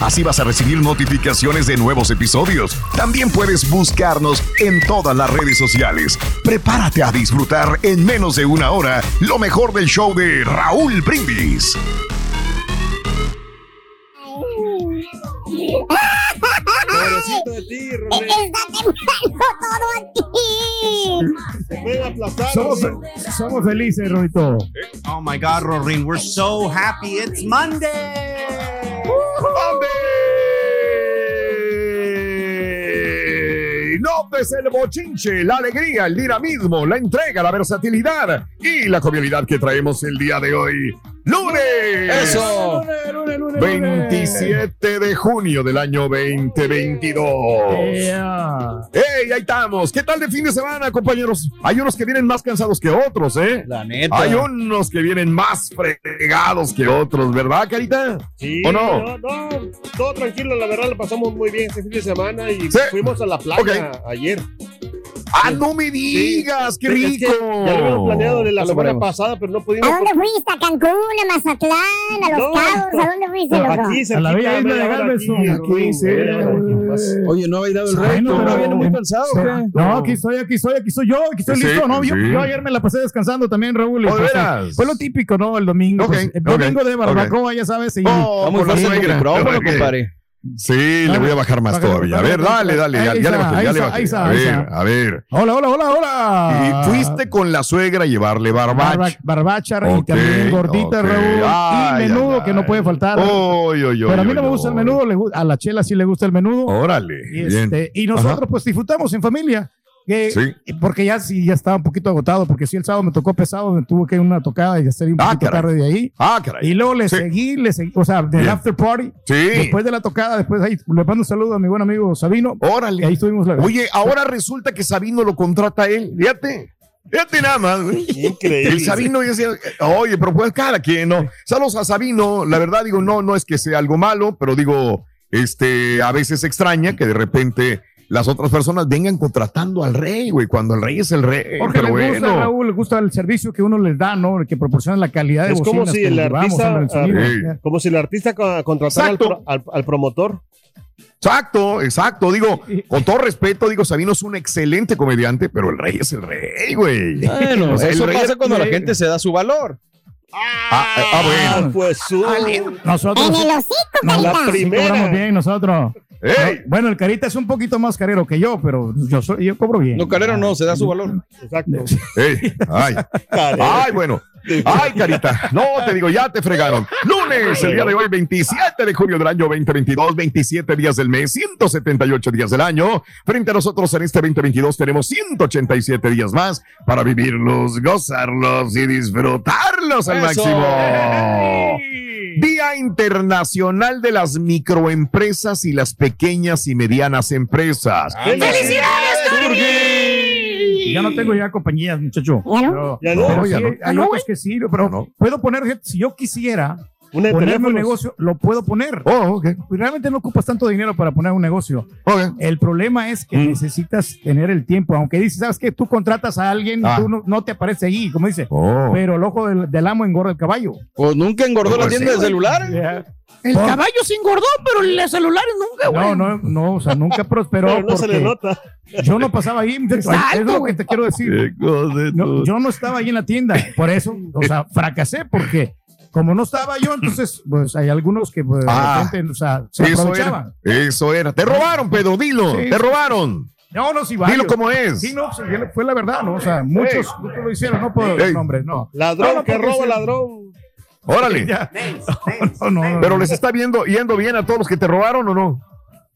Así vas a recibir notificaciones de nuevos episodios. También puedes buscarnos en todas las redes sociales. Prepárate a disfrutar en menos de una hora lo mejor del show de Raúl Brindis. Pobrecito de ti. Somos, felices, Rodito. Oh my God, Rorin, we're so happy. It's Monday. ¡Ande! El bochinche, la alegría, el dinamismo, la entrega, la versatilidad y la jovialidad que traemos el día de hoy. ¡Lunes! Eso. 27 de junio del año 2022. Yeah. ¡Ey, ahí estamos! ¿Qué tal de fin de semana, compañeros? Hay unos que vienen más cansados que otros, ¿eh? La neta. Hay unos que vienen más fregados que otros, ¿verdad, Carita? Sí, ¿O no? no, no, todo tranquilo, la verdad, lo pasamos muy bien este fin de semana y Sí. fuimos a la playa Ok. ayer. ¡Ah, no me digas! ¡Qué Es que rico! ya lo habíamos planeado de la semana pasada, pero no pudimos. ¿A dónde fuiste? ¿A Cancún? ¿A Mazatlán? ¿A Los No, Cabos? ¿A dónde fuiste, loco? Aquí, A la bella cerquita, isla de sí. aquí, más. Oye, no habéis dado el reto. no, ¿No pero- viene muy cansado o qué? No, aquí estoy, aquí estoy, aquí estoy yo, aquí estoy Sí, listo. No, yo, sí. yo ayer me la pasé descansando también, Raúl. ¿Oh, pues, fue lo típico, ¿no? El domingo. Pues, el domingo de barbacoa, ya sabes. Y, Oh, muy con la compadre. Sí, le voy a bajar más todavía. A ver, dale, dale. Ya, le bajé, ya le bajé. A ver, a ver. Hola, hola, hola, hola. Y fuiste con la suegra a llevarle barbacha. Barba- barbacha y también gordita. Raúl. Y menudo que no puede faltar. Pero a mí no me gusta el menudo, a la chela sí le gusta el menudo. Órale. Y, este, nosotros pues disfrutamos en familia. Que- Sí. Porque ya sí, ya estaba un poquito agotado, porque sí el sábado me tocó pesado, me tuve que ir a una tocada y hacer un Ah, poquito caray. tarde de ahí. Ah, caray. Y luego le Sí. seguí, le seguí, o sea, del Bien. after party. Sí. Después de la tocada, después ahí le mando un saludo a mi buen amigo Sabino. Y Órale. ahí estuvimos. La, Oye, ahora resulta que Sabino lo contrata a él. Fíjate. Fíjate nada más, güey. Increíble. El Sabino decía, oye, pero pues cada quien, ¿no? Saludos a Sabino, la verdad digo, no, no es que sea algo malo, pero digo, este, a veces extraña que de repente las otras personas vengan contratando al rey, güey, cuando el rey es el rey. Porque pero le gusta, bueno. Raúl, le gusta el servicio que uno les da, ¿no? El que proporciona la calidad de Es como si que el artista, el sonido. ah, Ya. Como si el artista co- contratara al, pro- al- al promotor. Exacto, exacto. Digo, con todo respeto, digo, Sabino es un excelente comediante, pero el rey es el rey, güey. Bueno, O sea, eso rey- pasa cuando la gente se da su valor. Ah, ah, bueno. Ah, pues su. En Nosotros el hocico, nos La primera. cobramos bien, nosotros. No, bueno, el carita es un poquito más carero que yo, pero yo, soy, yo cobro bien. No, carero no, se da su valor. Exacto. Ey, ay, ay, bueno. Ay, carita. No, te digo, ya te fregaron. Lunes, el día de hoy, 27 de junio del año 2022, 27 días del mes, 178 días del año. Frente a nosotros en este 2022 tenemos 187 días más para vivirlos, gozarlos y disfrutarlos al Eso. máximo. Día Internacional de las Microempresas y las Pequeñas y Medianas Empresas. Y Ya no tengo ya compañías, muchacho. ¿Ya no? Ya no. Pero ya no. Hay otras que sí, pero puedo poner, si yo quisiera Una de ponerme un negocio, lo puedo poner. Oh, ok. Pues Realmente no ocupas tanto dinero para poner un negocio. Ok. El problema es que necesitas tener el tiempo. Aunque dices, ¿sabes qué? Tú contratas a alguien, Ah. tú no, no te aparece ahí, como dice. Oh. Pero el ojo del, del amo engorda el caballo. Pues nunca engordó la Pues tienda sí, de celulares. El caballo se engordó, pero los celulares nunca, No, no, no, o sea, nunca prosperó. Pero no se le nota. Yo no pasaba ahí, muchacho. es lo que te quiero decir. No, yo no estaba ahí en la tienda, por eso, o sea, fracasé porque como no estaba yo, entonces, pues hay algunos que pues, Ah. de repente, o sea, se Eso aprovechaban. era. Eso era. Te robaron, Pedro, dilo. Sí, te robaron. No, no, sí, Dilo varios. como es. Sí, no, sí, fue la verdad, ¿no? O sea, muchos, muchos lo hicieron, no puedo dar nombres, no. Ladrón No, no, que roba ladrón. Órale. Ya. No, no, no, Pero no. les está viendo, yendo bien a todos los que te robaron o no?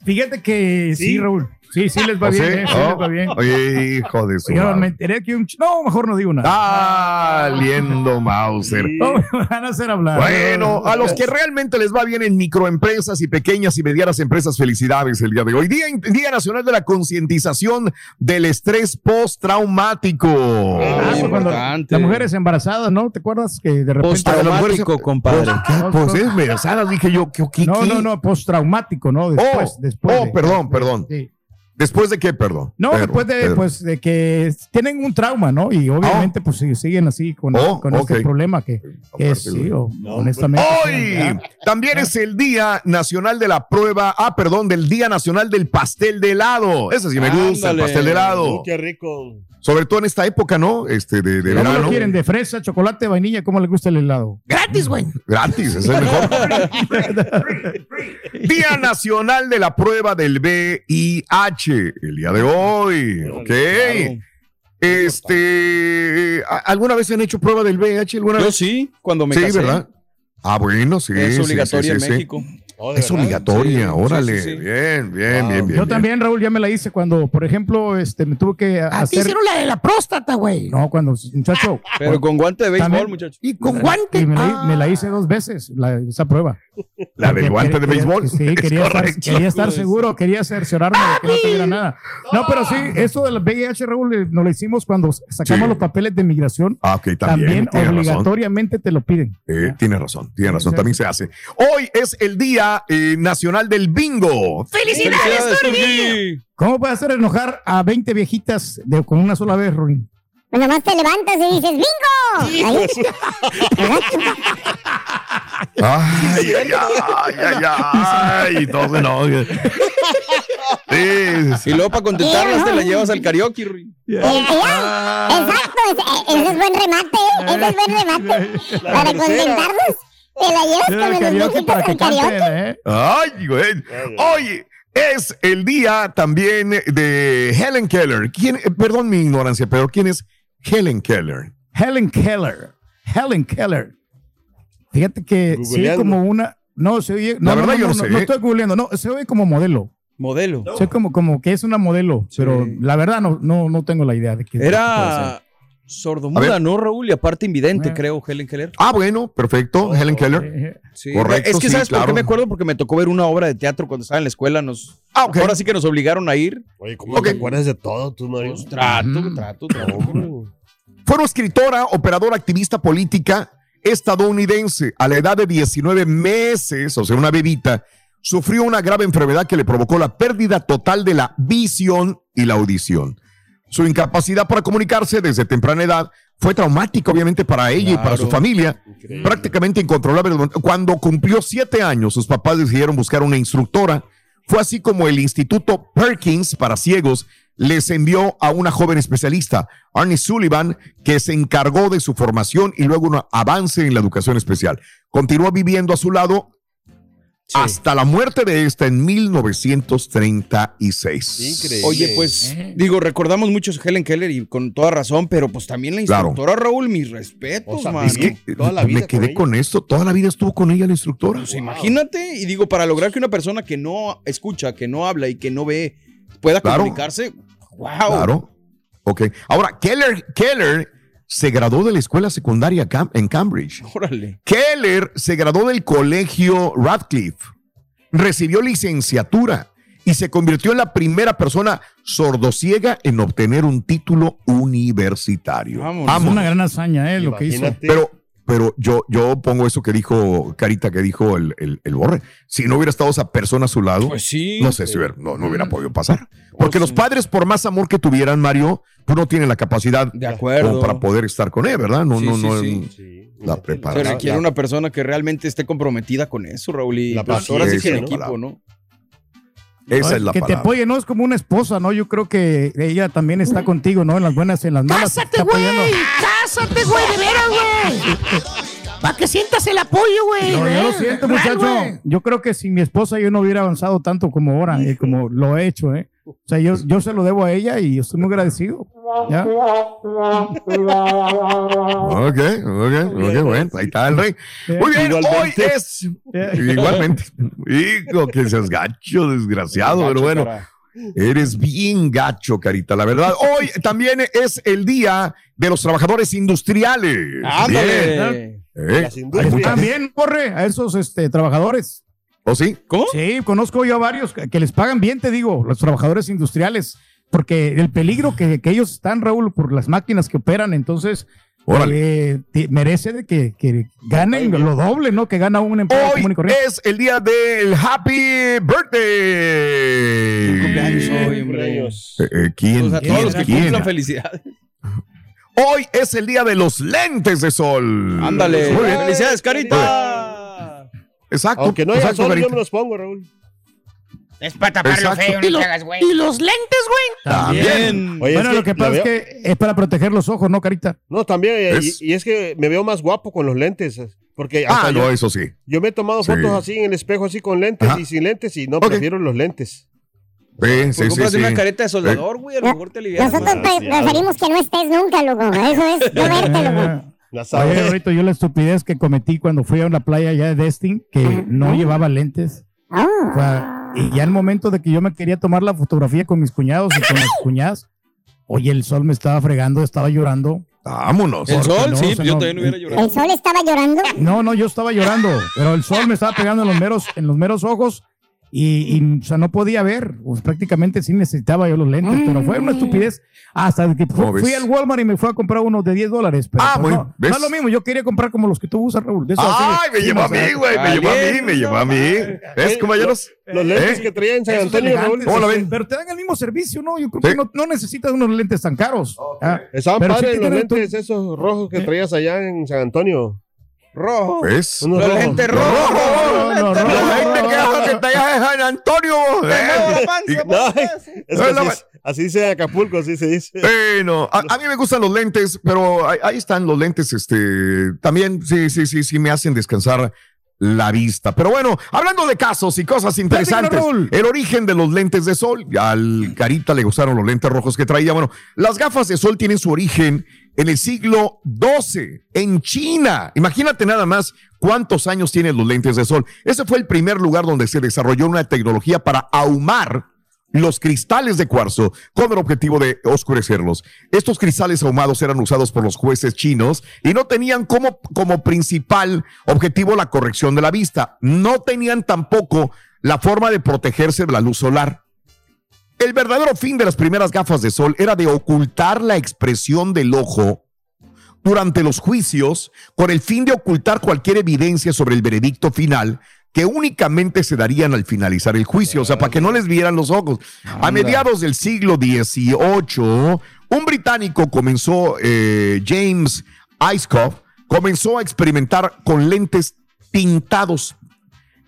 Fíjate que sí, Sí. Raúl. Sí, sí les va ¿O bien, sí? eh, sí Oh. les va bien. Oye, hijo de su Yo madre. me enteré que un... ch- No, mejor no digo nada. Ah, liendo Mauser. Sí. No me van a hacer hablar. Bueno, a los que realmente les va bien en microempresas y pequeñas y medianas empresas, felicidades el día de hoy. Día, Día Nacional de la Concientización del Estrés Postraumático. Ah, cuando importante. las mujeres embarazadas, ¿no? ¿Te acuerdas que de repente... Postraumático, compadre. ¿Qué? Pues es embarazadas, dije yo. ¿qué, qué, No, no, no, postraumático, ¿no? Después, Oh, después. oh, de- perdón, perdón. Sí. ¿Después de qué, perdón? No, Pedro, después de, pues, de que tienen un trauma, ¿no? Y obviamente, pues sí, siguen así con, Oh, con ok. este problema que, que es, sí, o- honestamente. Hoy ya. también es el Día Nacional de la Prueba, ah, perdón, del Día Nacional del Pastel de helado. Ese sí me gusta, el pastel de helado. Uy, qué rico. Sobre todo en esta época, ¿no? Este, de, de ¿Cómo verano. lo quieren? ¿De fresa, chocolate, vainilla? ¿Cómo les gusta el helado? Gratis, güey. Gratis, es el mejor. Día Nacional de la Prueba del VIH, el día de hoy. Ok. Este, ¿a- ¿alguna vez han hecho prueba del VIH? ¿Alguna Yo vez? sí, cuando me sí, casé. ¿verdad? Ah, bueno, sí. Es sí, obligatoria sí, sí, en sí. México. Oh, ¿de Es verdad? obligatoria, Sí, órale. sí, sí, sí. Bien, bien, bien, bien. Yo bien. también, Raúl, ya me la hice cuando, por ejemplo, este, me tuve que hacer... la de la próstata, güey. No, cuando, muchacho... Pero con guante de béisbol, muchachos. Y con guante. Y me, la, Ah. me la hice dos veces, la- esa prueba. La del guante de quería- béisbol. Sí, Es quería estar, quería estar seguro, quería cerciorarme de que no tuviera nada. No, pero sí, eso del VIH, Raúl, eh, nos lo hicimos cuando sacamos Sí. los papeles de migración. Ah, ok, también. También razón. obligatoriamente te lo piden. Eh, tiene razón, tiene razón, también se hace. Hoy es el Día eh, Nacional del Bingo. ¡Felicidades, Turquí! ¿Cómo puede hacer enojar a 20 viejitas de, con una sola vez, Ruin? Pues nomás te levantas y dices, ¡bingo! Ay, ay, ay, ay, ay, y todo se enoja. Sí, sí. Y luego para contentarlas te la llevas al karaoke, Rui. Eh, ya, Exacto, ese, ese es buen remate, ¿eh? ese es buen remate. Para tercera. contentarlos, te la llevas los viejitos para que al karaoke. canten, ¿eh? Ay, güey. Hoy es el día también de Helen Keller. ¿Quién, eh, perdón mi ignorancia, pero ¿quién es Helen Keller? Helen Keller. Helen Keller. Fíjate que se oye Googleando. como una. No, se oye. No, La no, verdad no, yo no no, sé, no ¿eh? estoy googleando. No, se oye como modelo. Modelo. Se oye como, como que es una modelo. Pero la verdad no, no, no tengo la idea de que. Era sordomuda. ¿no, Raúl? Y aparte invidente, Eh. creo, Helen Keller. Ah, bueno, perfecto. Helen Keller. Eh, Sí. Correcto, Es que sí, ¿sabes por qué me acuerdo? Porque me tocó ver una obra de teatro cuando estaba en la escuela. Nos, Ah. Ahora sí que nos obligaron a ir. Oye, ¿cómo Ok. te acuerdas de todo tú, Mario? Pues, trato, Mm. trato, trato. Fue escritora, operadora, activista política estadounidense. A la edad de 19 meses, o sea, una bebita, sufrió una grave enfermedad que le provocó la pérdida total de la visión y la audición. Su incapacidad para comunicarse desde temprana edad fue traumática, obviamente, para ella y para su familia. Prácticamente incontrolable. Cuando cumplió siete años, sus papás decidieron buscar una instructora. Fue así como el Instituto Perkins para ciegos les envió a una joven especialista, Arnie Sullivan, que se encargó de su formación y luego un avance en la educación especial. Continuó viviendo a su lado hasta la muerte de esta en 1936. Oye, pues, digo, recordamos mucho a Helen Keller y con toda razón, pero pues también la Claro. instructora Raúl, mis respetos, man. Es que eh, me quedé con, esto. Toda la vida estuvo con ella la instructora. Pues imagínate, y digo, para lograr que una persona que no escucha, que no habla y que no ve pueda Claro. comunicarse, wow. Claro. Ok. Ahora, Keller, Keller se graduó de la escuela secundaria Cam- en Cambridge. Órale. Keller se graduó del colegio Radcliffe, recibió licenciatura y se convirtió en la primera persona sordociega en obtener un título universitario. Es una gran hazaña, ¿eh? Lo que hizo. Pero, pero yo, yo pongo eso que dijo Carita, que dijo el, el, el Borre. Si no hubiera estado esa persona a su lado, Pues sí. no sé si hubiera, no, no hubiera podido pasar. Porque los padres, por más amor que tuvieran, Mario, pues no tienen la capacidad De acuerdo. para poder estar con él, ¿verdad? No, Sí, no, sí, no. sí. La Se preparación. requiere una persona que realmente esté comprometida con eso, Raúl. Y La pues, ahora sí que el equipo, ¿no? Esa es la que te apoye, ¿no? Es como una esposa, ¿no? Yo creo que ella también está contigo, ¿no? En las buenas y en las malas. te ¡Cásate, güey! ¡Cásate, güey! ¡De veras, güey! Para que sientas el apoyo, güey. No, yo lo ¿eh? siento, Real, muchacho. Yo creo que sin mi esposa yo no hubiera avanzado tanto como ahora, eh, como lo he hecho, ¿eh? O sea, yo, yo se lo debo a ella y estoy muy agradecido. ¿Ya? Ok, ok, ok, bueno, ahí está el rey. Muy bien, hoy es. Igualmente. Hijo, que seas gacho, desgraciado, pero bueno. Eres bien gacho, Carita, la verdad. Hoy también es el día de los trabajadores industriales. Ándale. Bien. ¿Eh? También, corre a esos este, trabajadores. ¿O sí? ¿Cómo? Sí, conozco yo a varios que les pagan bien, te digo, los trabajadores industriales, porque el peligro que, que ellos están, Raúl, por las máquinas que operan, entonces eh, merece de que, que ganen lo doble, ¿no? Que gana un empleado Hoy común y corriente. es el día del Happy Birthday. Cumpleaños hoy, hombre. Eh, eh, ¿Quién? O sea, ¿Quién? todos los que ¿Quién? cumplan felicidades. Hoy es el día de los lentes de sol. Ándale. Muy bien. Felicidades, Carita. Exacto. Aunque no haya exacto, sol, yo me los pongo, Raúl. Es para tapar lo Exacto. feo, Y no lo- te hagas, güey. ¿Y los lentes, güey? También. Oye, bueno, es lo que pasa es que es para proteger los ojos, ¿no, Carita? No, también. Es- Y, y es que me veo más guapo con los lentes. Porque Ah, no, yo, eso sí. yo me he tomado Sí. fotos así en el espejo, así con lentes Ajá. y sin lentes, y no, prefiero los lentes. Sí, sí, Pues sí, cómprate sí. una careta de soldador, güey. A lo mejor te alivias. Nosotros pre- preferimos que no estés nunca, loco. Eso es no verte, loco. Ya Oye, sabes. ahorita yo la estupidez que cometí cuando fui a una playa allá de Destin, que no llevaba lentes. Ah. O sea, y ya el momento de que yo me quería tomar la fotografía con mis cuñados y con mis cuñadas, oye, el sol me estaba fregando, estaba llorando. Vámonos. El sol, no, sí, o sea, yo no- también hubiera llorado. El sol estaba llorando. No, no, yo estaba llorando, pero el sol me estaba pegando en los meros, en los meros ojos y, y, o sea, no podía ver. Pues prácticamente sí necesitaba yo los lentes, pero fue una estupidez. Hasta que fu- ¿Cómo ves? fui al Walmart y me fui a comprar unos de 10 dólares. Pero Ah, pues, muy- no, ¿ves? no es lo mismo, yo quería comprar como los que tú usas, Raúl. de esos así, Ay, me llevó a mí, güey. Me llevó a mí, me llevó a mí. ¿Ves, compañeros? Los lentes ¿Eh? que traía en San Antonio, Raúl. elegantes, ¿Cómo la ven? Pero te dan el mismo servicio, ¿no? Yo creo Sí. que no, no necesitas unos lentes tan caros. Ah, Estaban padres que los lentes esos rojos que traías allá en San Antonio. Rojo. ¿Ves? Lentes Los rojos. rojos. No, no, La no, gente que hace que te hayas en San Antonio. No, No, no, así, dice en Acapulco, así se dice. Bueno, a, a mí me gustan los lentes, pero ahí, ahí están los lentes, este, también sí, sí, sí, sí me hacen descansar la vista. Pero bueno, hablando de casos y cosas interesantes, el origen de los lentes de sol, al Carita le gustaron los lentes rojos que traía. Bueno, las gafas de sol tienen su origen en el siglo XII, en China. Imagínate nada más cuántos años tienen los lentes de sol. Ese fue el primer lugar donde se desarrolló una tecnología para ahumar los cristales de cuarzo con el objetivo de oscurecerlos. Estos cristales ahumados eran usados por los jueces chinos y no tenían como, como principal objetivo la corrección de la vista. No tenían tampoco la forma de protegerse de la luz solar. El verdadero fin de las primeras gafas de sol era de ocultar la expresión del ojo durante los juicios con el fin de ocultar cualquier evidencia sobre el veredicto final que únicamente se darían al finalizar el juicio, o sea, para que no les vieran los ojos. A mediados del siglo XVIII, un británico comenzó, eh, James Icecoff, comenzó a experimentar con lentes tintados.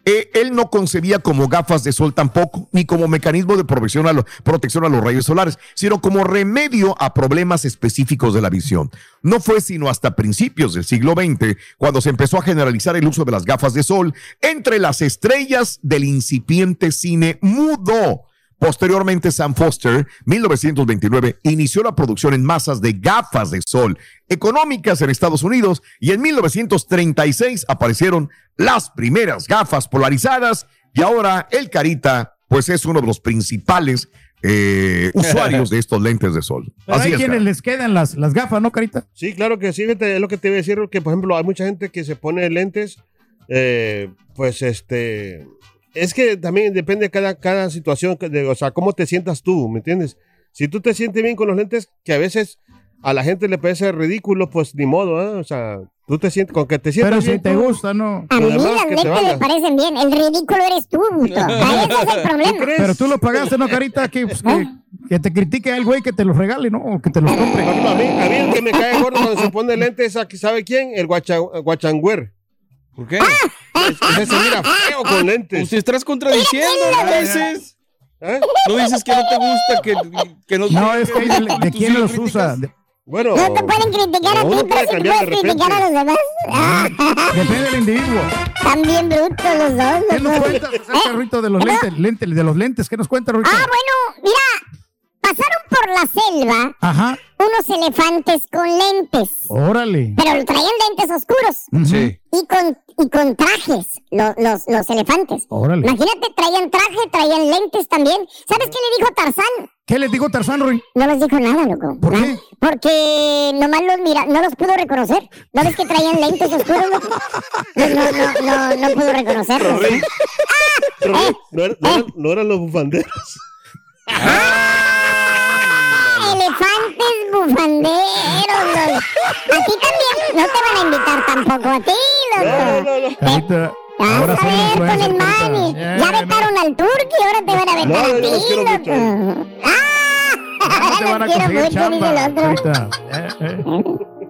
Eh, él no concebía como gafas de sol tampoco, ni como mecanismo de protección a, protección a los rayos solares, sino como remedio a problemas específicos de la visión. No fue sino hasta principios del siglo XX cuando se empezó a generalizar el uso de las gafas de sol entre las estrellas del incipiente cine mudo. Posteriormente, Sam Foster, 1929, inició la producción en masas de gafas de sol económicas en Estados Unidos y en 1936 aparecieron las primeras gafas polarizadas y ahora el Carita, pues es uno de los principales eh, usuarios de estos lentes de sol. Pero Así hay es. quienes cara. les quedan las, las gafas, ¿no, Carita? Sí, claro que sí, es lo que te iba a decir, que por ejemplo hay mucha gente que se pone lentes, eh, pues este, es que también depende de cada, cada situación, que de- o sea, cómo te sientas tú, ¿me entiendes? Si tú te sientes bien con los lentes, que a veces a la gente le parece ridículo, pues ni modo, ¿eh? O sea, tú te sientes, con que te sientas Pero si bien te tú, gusta, ¿no? A Lo mí las te lentes me parecen bien. El ridículo eres tú, Busto. Ahí ese es el problema. Pero tú lo pagaste, ¿no, Carita? Que, pues, que, que te critique el güey que te los regale, ¿no? O que te los compre. A mí, a mí el que me cae gordo cuando se pone lentes, aquí, ¿sabe quién? El guacha, guachangüer. ¿Por qué? Ese se mira feo con lentes. Usted estás contradiciendo, Mira, ¿no mira. dices? ¿Eh? No dices que no te gusta, que, que no No, es que de, quién sí los criticas. usa. De- Bueno, No te pueden criticar a ti, pero de puedes criticar a los demás. Ah, depende del individuo. Están bien brutos los dos. ¿Qué nos cuentas acerca, Rito, de los ¿Perdón? lentes, lentes, de los lentes? ¿Qué nos cuenta, Rito? Ah, bueno, mira, pasaron por la selva Ajá, unos elefantes con lentes, órale. pero traían lentes oscuros Sí. y con, y con trajes, lo- los, los elefantes. Órale. Imagínate, traían traje, traían lentes también. ¿Sabes qué le dijo Tarzán? ¿Qué les digo Tarzán, Roy? No les dijo nada, loco. ¿Por Nada. qué? Porque nomás los mira, no los pudo reconocer. ¿No ves que traían lentes oscuros, loco? No, no, no, no, no pudo reconocerlos. ¿eh? Pero no, no eran- no eran, no eran los bufanderos. ¡Ah! Elefantes bufanderos, los- A ti también. No te van a invitar tampoco a ti, loco. No, no, no. Carita, ahora a ver con el mani. Ya, vetaron al turqui, ahora te van a vetar No, a ti, los quiero mucho. loco. ¡Ah! No te van a Los quiero conseguir mucho, dice chamba, el otro. Carita. Eh, eh.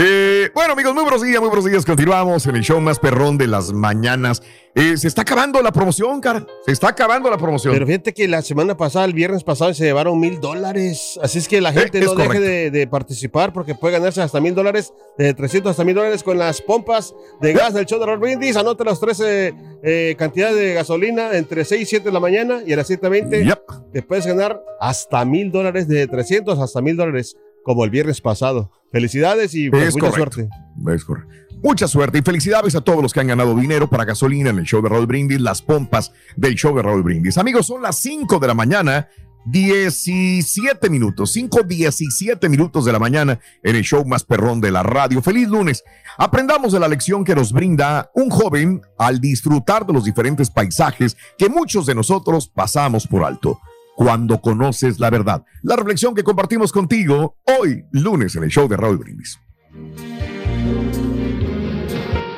Eh, bueno, amigos, muy buenos días, muy buenos días. Continuamos en el show más perrón de las mañanas. Eh, se está acabando la promoción, cara. Se está acabando la promoción. Pero fíjate que la semana pasada, el viernes pasado, se llevaron mil dólares. Así es que la gente Eh, es no deje de, de participar porque puede ganarse hasta mil dólares, de 300 hasta mil dólares con las pompas de gas del show de Roll Brindis. Anota las 13 eh, cantidades de gasolina entre 6 y 7 de la mañana y a las 7.20 Yep. te puedes ganar hasta mil dólares, de 300 hasta mil dólares, como el viernes pasado. Felicidades y pues, Es mucha correcto. suerte. Es correcto. Mucha suerte y felicidades a todos los que han ganado dinero para gasolina en el show de Raúl Brindis, las pompas del show de Raúl Brindis. Amigos, son las 5 de la mañana, 17 minutos, 5, 17 minutos de la mañana en el show más perrón de la radio. Feliz lunes. Aprendamos de la lección que nos brinda un joven al disfrutar de los diferentes paisajes que muchos de nosotros pasamos por alto. Cuando conoces la verdad. La reflexión que compartimos contigo hoy, lunes, en el show de Raúl Brindis.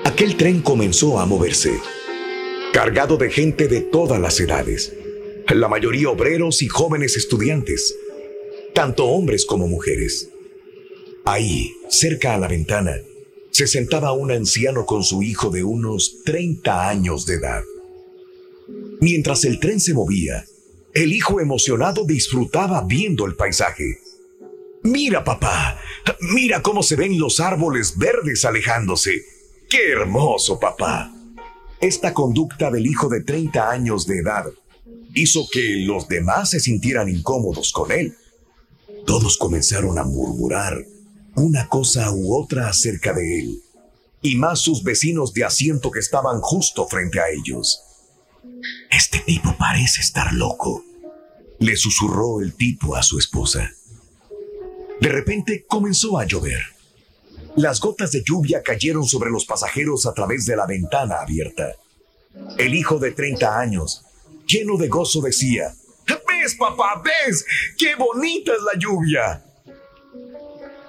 Aquel tren comenzó a moverse, cargado de gente de todas las edades, la mayoría obreros y jóvenes estudiantes, tanto hombres como mujeres. Ahí, cerca a la ventana, se sentaba un anciano con su hijo de unos 30 años de edad. Mientras el tren se movía, el hijo emocionado disfrutaba viendo el paisaje. Mira, papá, mira cómo se ven los árboles verdes alejándose. ¡Qué hermoso, papá! Esta conducta del hijo de 30 años de edad hizo que los demás se sintieran incómodos con él. Todos comenzaron a murmurar una cosa u otra acerca de él, y más sus vecinos de asiento que estaban justo frente a ellos. Este tipo parece estar loco, le susurró el tipo a su esposa. De repente comenzó a llover. Las gotas de lluvia cayeron sobre los pasajeros a través de la ventana abierta. El hijo de 30 años, lleno de gozo, decía, ¿Ves, papá? ¿Ves? ¡Qué bonita es la lluvia!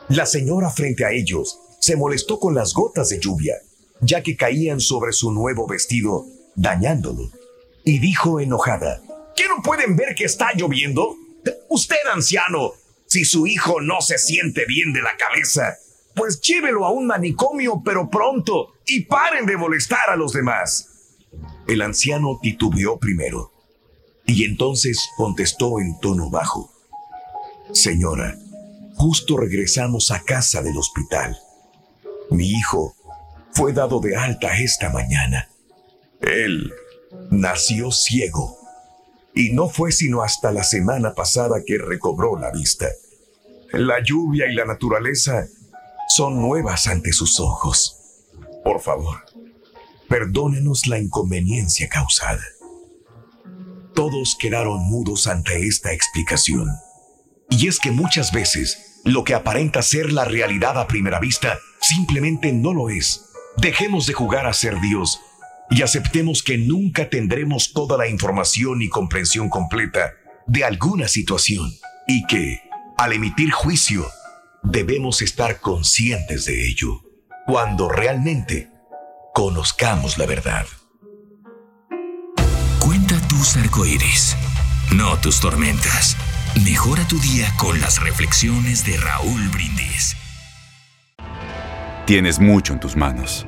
La señora frente a ellos se molestó con las gotas de lluvia, ya que caían sobre su nuevo vestido, dañándolo, y dijo enojada, ¿qué no pueden ver que está lloviendo? Usted, anciano, si su hijo no se siente bien de la cabeza, pues llévelo a un manicomio, pero pronto, y paren de molestar a los demás. el anciano titubeó primero y entonces contestó en tono bajo. Señora, justo regresamos a casa del hospital. Mi hijo fue dado de alta esta mañana. Él nació ciego y no fue sino hasta la semana pasada que recobró la vista. La lluvia y la naturaleza son nuevas ante sus ojos. Por favor, perdónenos la inconveniencia causada. Todos quedaron mudos ante esta explicación. Y es que muchas veces lo que aparenta ser la realidad a primera vista simplemente no lo es. Dejemos de jugar a ser Dios y aceptemos que nunca tendremos toda la información y comprensión completa de alguna situación y que, al emitir juicio, debemos estar conscientes de ello cuando realmente conozcamos la verdad. Cuenta tus arcoíris, no tus tormentas. Mejora tu día con las reflexiones de Raúl Brindis. Tienes mucho en tus manos.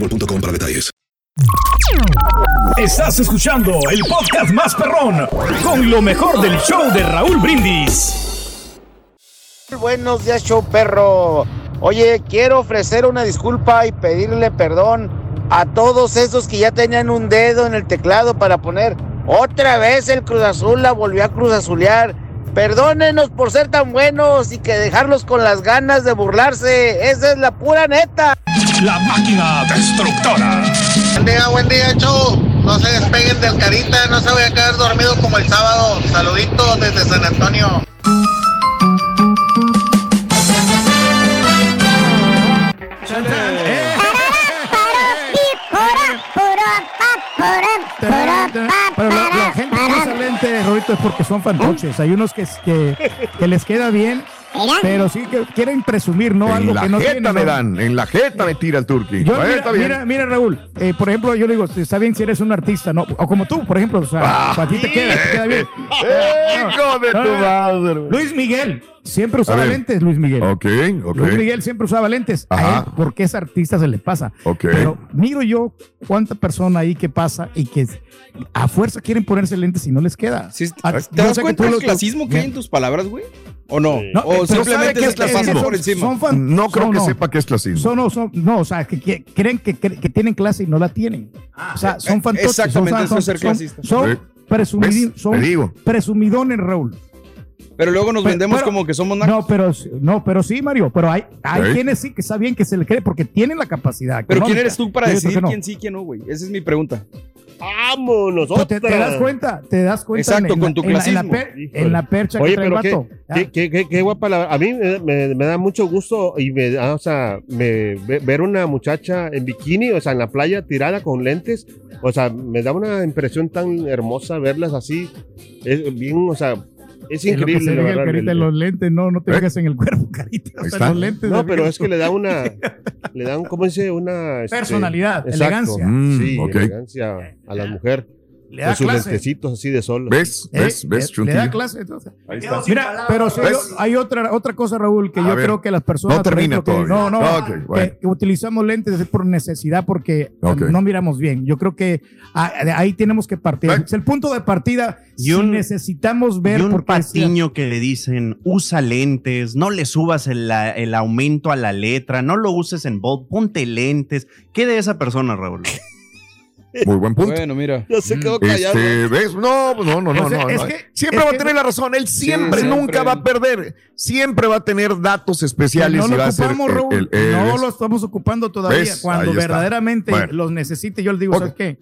boostmobile.com para detalles. Estás escuchando el podcast más perrón con lo mejor del show de Raúl Brindis. Buenos días, show perro. Oye, quiero ofrecer una disculpa y pedirle perdón a todos esos que ya tenían un dedo en el teclado para poner otra vez el Cruz Azul la volvió a Cruz Azulear. Perdónenos por ser tan buenos y que dejarlos con las ganas de burlarse. Esa es la pura neta. La máquina destructora. Buen día, buen día, show. No se despeguen del carita, no se voy a quedar dormido como el sábado. Saluditos desde San Antonio. Pero la, la gente que usa lentes, Rorito, es porque son fantoches. Hay unos que, que, que les queda bien, pero sí que quieren presumir, ¿no? En Algo la que no jeta tienen. me ¿no? dan, en la jeta me tira el turqui. Yo, mira, está bien. mira, mira, Raúl, eh, por ejemplo, yo le digo, está bien si eres un artista, ¿no? O como tú, por ejemplo, o sea, Ah. a ti te queda, te queda bien. Hijo de tu madre. Luis Miguel, siempre A usaba lentes, Luis Miguel. Ok, ok. Luis Miguel siempre usaba lentes. A Ajá. él, porque es artista, se le pasa. Ok. Pero miro yo cuánta persona ahí que pasa y que a fuerza quieren ponerse lentes y no les queda. Ah, ¿Te das que cuenta del lo- clasismo que hay en tus palabras, güey? ¿O no? No, o simplemente ¿sabe qué es es la clasismo? por encima. Son fan- No creo son- que no. sepa qué es clasismo. Son, no, son, no, o sea, que, que creen que, que- que tienen clase y no la tienen. o sea, son eh, fantoches. exactamente, son, eso es ser son- clasista. Son, Sí. son presumidones, Raúl. Pero luego nos Pero- vendemos pero- como que somos nacos. No, pero, no, pero sí, Mario. Pero hay, hay Ok. quienes sí que está bien que se le cree porque tienen la capacidad. Pero ¿quién eres tú para decidir no. quién sí, quién no, güey? Esa es mi pregunta. ¡Vámonos! Pues te, te das cuenta, te das cuenta. Exacto, en, con tu en la- en la, clasismo. per- en la percha Oye, que trae el pero qué, vato. qué, qué- qué- qué guapa la A mí me, me- me da mucho gusto y me da, o sea, me, ve- ver una muchacha en bikini, o sea, en la playa tirada con lentes, o sea, me da una impresión tan hermosa verlas así. Es bien, o sea, es Es lo que increíble. se Carita, los lentes, no, no te ¿Eh? fijas en el cuerpo, carita. O sea, los lentes No, pero es que le da una, le dan, ¿cómo dice? Una este, Personalidad, exacto, elegancia. Mm, sí, elegancia a la mujer. Con da sus clase. lentecitos así de sol. ¿Ves? ¿Eh? ¿Ves? ¿Ves, Le- Le da clase, entonces. Ahí está. Mira, pero hay otra, otra cosa, Raúl, que A yo ver. creo que las personas. No termina todavía. No, no. Bueno. que, que utilizamos lentes es por necesidad porque no miramos bien. Yo creo que ah, ahí tenemos que partir. Es el punto de partida. Y si necesitamos ver y un patiño que le dicen, usa lentes, no le subas el, el aumento a la letra, no lo uses en bold, ponte lentes. ¿Qué de esa persona, Raúl? Muy buen punto. Bueno, mira. Ya se quedó callado. Este, ¿ves? No, no, no, no, O sea, no, es no. que- siempre es va a tener la razón. Él siempre, nunca va a perder. Siempre va a tener datos especiales no y lo va a ser. ocupamos, el- Raúl. el- el- no lo estamos ocupando todavía. ¿Ves? Cuando Ahí verdaderamente Bueno. los necesite, yo le digo. ¿sabes qué?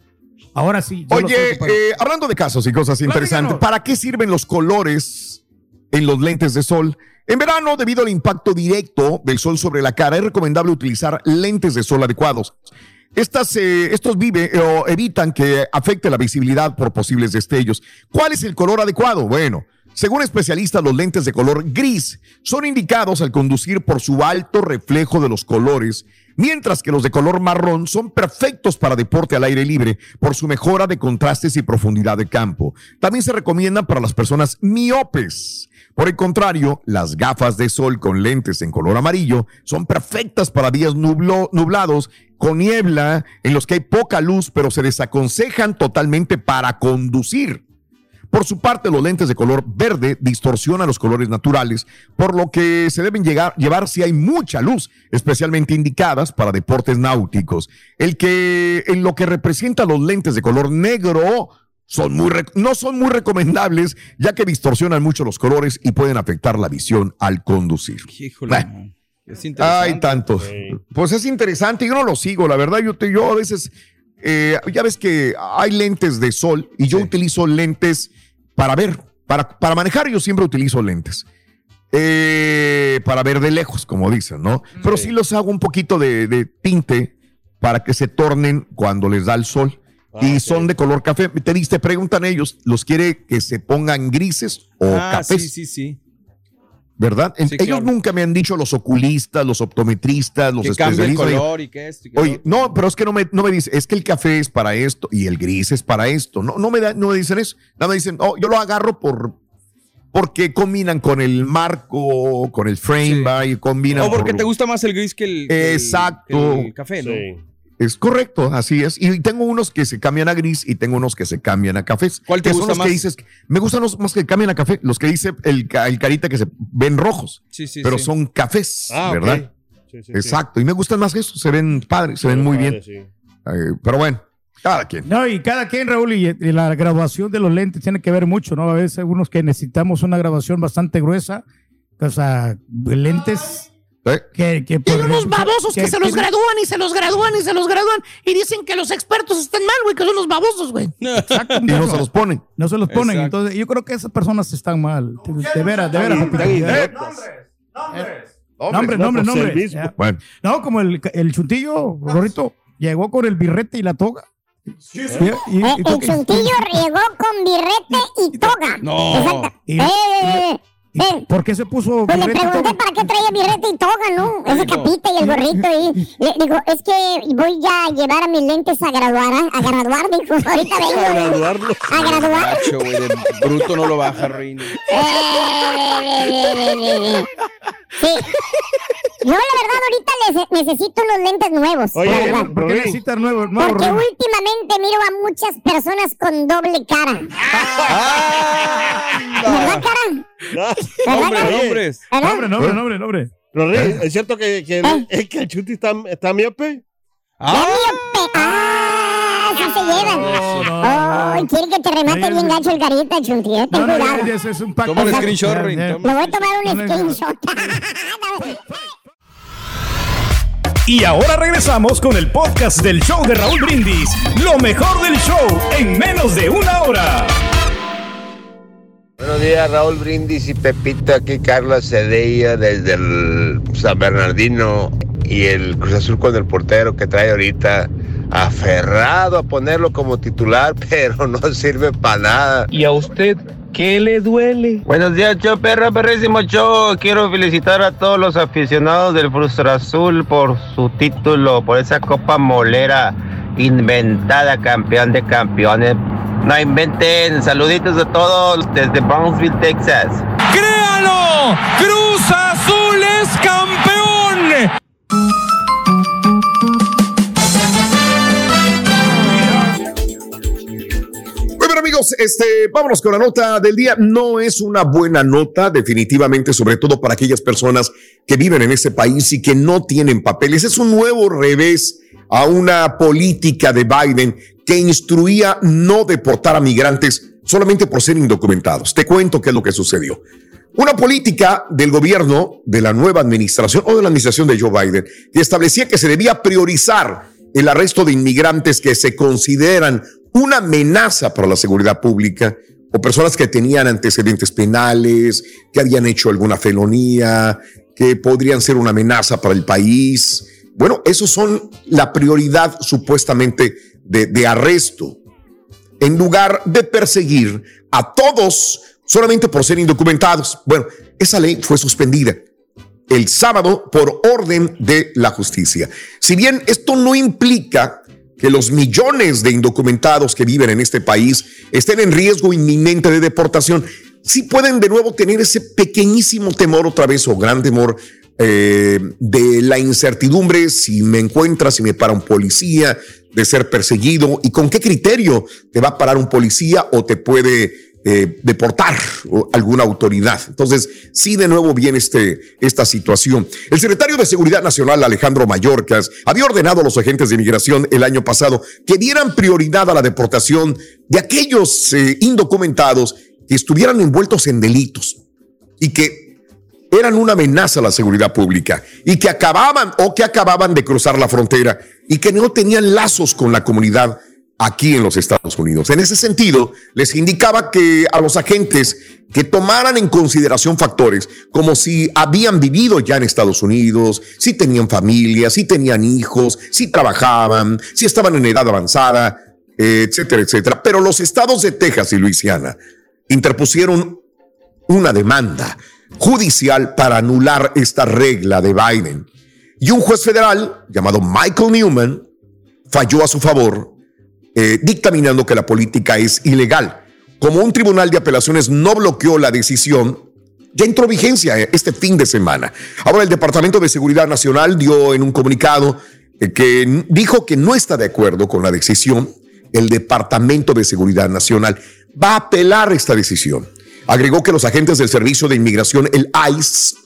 Ahora sí. yo Oye, eh, hablando de casos y cosas interesantes, ¿para qué sirven los colores en los lentes de sol? En verano, debido al impacto directo del sol sobre la cara, es recomendable utilizar lentes de sol adecuados. Estas, eh, estos vive, eh, o evitan que afecte la visibilidad por posibles destellos. ¿Cuál es el color adecuado? Bueno, según especialistas, los lentes de color gris son indicados al conducir por su alto reflejo de los colores, mientras que los de color marrón son perfectos para deporte al aire libre por su mejora de contrastes y profundidad de campo. También se recomiendan para las personas miopes. Por el contrario, las gafas de sol con lentes en color amarillo son perfectas para días nublados con niebla en los que hay poca luz, pero se desaconsejan totalmente para conducir. Por su parte, los lentes de color verde distorsionan los colores naturales, por lo que se deben llevar si hay mucha luz, especialmente indicadas para deportes náuticos. El que en lo que representa los lentes de color negro son muy no son muy recomendables, ya que distorsionan mucho los colores y pueden afectar la visión al conducir. Híjole. Bueno. Es interesante. Hay tantos. Pues es interesante, yo no lo sigo, la verdad, yo, te, yo a veces, eh, ya ves que hay lentes de sol y yo utilizo lentes para ver, para, para manejar yo siempre utilizo lentes. Eh, para ver de lejos, como dicen, ¿no? Pero sí los hago un poquito de, de tinte para que se tornen cuando les da el sol. Y son de color café. Te, te preguntan ellos, ¿los quiere que se pongan grises o Ah, cafés? sí, sí, sí. ¿Verdad? Sí, Ellos claro. nunca me han dicho los oculistas, los optometristas, los Que cambie el especialistas. color y que esto y que Oye, no, pero es que no me, no me dice, es que el café es para esto y el gris es para esto. No, no me da, no me dicen eso. Nada me dicen, oh, yo lo agarro por porque combinan con el marco, con el frame, va, y combinan. O porque por- te gusta más el gris que el, que el- Exacto. que el café, ¿no? Es correcto, así es. Y tengo unos que se cambian a gris y tengo unos que se cambian a cafés. ¿Cuál te que son gusta los más? que dices, me gustan los más que cambian a café, los que dice el, ca- el carita que se ven rojos, Sí, sí, pero sí. son cafés, Ah. ¿verdad? Sí, sí, sí. Exacto. Y me gustan más esos, se ven padres, se ven muy bien. Eh, pero bueno, cada quien. No, y cada quien, Raúl, y, y la graduación de los lentes tiene que ver mucho, ¿no? A veces algunos que necesitamos una graduación bastante gruesa, o sea, lentes que, que Hay unos babosos que, se los gradúan y se los gradúan y se los gradúan y dicen que los expertos están mal, güey, que son los babosos, güey. Exacto, Y no se los ponen. No se los ponen. Exacto. Entonces, yo creo que esas personas están mal. De, de veras, de veras. Pepito. idiotas. Nombre, nombre, no, nombre. Bueno. No, como el, el chuntillo, Rorrito, llegó con el birrete y la toga. Y- y- Eh, y el chuntillo llegó con birrete y toga. No. Exacto. Y- Eh, eh, eh. ¿Por qué se puso Pues le y pregunté toga? para qué traía birrete y toga, ¿no? Ese capita y el gorrito ahí. Le digo, es que voy ya a llevar a mis lentes a graduar, ¿ah? a graduar, dijo. Ahorita vengo. A graduarlo. A graduar. Bruto no lo baja, Reino. Sí. Yo la verdad ahorita les- necesito unos lentes nuevos. Oye, verdad. ¿por qué necesitas nuevo? nuevo Porque últimamente miro a muchas personas con doble cara. ¿Verdad, cara? ¿Verdad, Hombre, cara? hombres. ¿Verdad? Nombre, nombre, nombre, nombre. Rory, ¿es cierto que, que, el, es que el Chuti está, está miope? ¡Ah! ¡Se llevan! ¡Oh! Quiere que te remate bien gacho el carita, chunti. Ten No, no, cuidado. es un pacto. Toma un screenshot, ya, Rin, ya. toma. Me voy a tomar un screenshot. Y ahora regresamos con el podcast del show de Raúl Brindis. Lo mejor del show en menos de una hora. Buenos días, Raúl Brindis y Pepito. Aquí Carlos Cedella desde el San Bernardino y el Cruz Azul con el portero que trae ahorita. Aferrado a ponerlo como titular, pero no sirve para nada. ¿Y a usted qué le duele? Buenos días, show perro, perrísimo show. Quiero felicitar a todos los aficionados del Frustra Azul por su título, por esa copa molera inventada, campeón de campeones. No inventen. Saluditos a todos desde Brownsville, Texas. ¡Créalo! ¡Cruz Azul es campeón! Amigos, este, vámonos con la nota del día. No es una buena nota, definitivamente, sobre todo para aquellas personas que viven en este país y que no tienen papeles. Es un nuevo revés a una política de Biden que instruía no deportar a migrantes solamente por ser indocumentados. Te cuento qué es lo que sucedió. Una política del gobierno de la nueva administración o de la administración de Joe Biden que establecía que se debía priorizar el arresto de inmigrantes que se consideran una amenaza para la seguridad pública o personas que tenían antecedentes penales, que habían hecho alguna felonía, que podrían ser una amenaza para el país. Bueno, esos son la prioridad supuestamente de, de arresto, en lugar de perseguir a todos solamente por ser indocumentados. Bueno, esa ley fue suspendida el sábado por orden de la justicia. Si bien esto no implica que los millones de indocumentados que viven en este país estén en riesgo inminente de deportación, sí pueden de nuevo tener ese pequeñísimo temor otra vez o gran temor eh, de la incertidumbre si me encuentra, si me para un policía, de ser perseguido y con qué criterio te va a parar un policía o te puede eh, deportar alguna autoridad. Entonces, sí, de nuevo viene este, esta situación. El secretario de Seguridad Nacional, Alejandro Mayorkas, había ordenado a los agentes de inmigración el año pasado que dieran prioridad a la deportación de aquellos eh, indocumentados que estuvieran envueltos en delitos y que eran una amenaza a la seguridad pública y que acababan o que acababan de cruzar la frontera y que no tenían lazos con la comunidad aquí en los Estados Unidos. En ese sentido, les indicaba que a los agentes que tomaran en consideración factores como si habían vivido ya en Estados Unidos, si tenían familia, si tenían hijos, si trabajaban, si estaban en edad avanzada, etcétera, etcétera. Pero los estados de Texas y Luisiana interpusieron una demanda judicial para anular esta regla de Biden. Y un juez federal llamado Michael Newman falló a su favor, eh, dictaminando que la política es ilegal. Como un tribunal de apelaciones no bloqueó la decisión, ya entró vigencia este fin de semana. Ahora el Departamento de Seguridad Nacional dio en un comunicado eh, que dijo que no está de acuerdo con la decisión. El Departamento de Seguridad Nacional va a apelar esta decisión. Agregó que los agentes del Servicio de Inmigración, el ICE,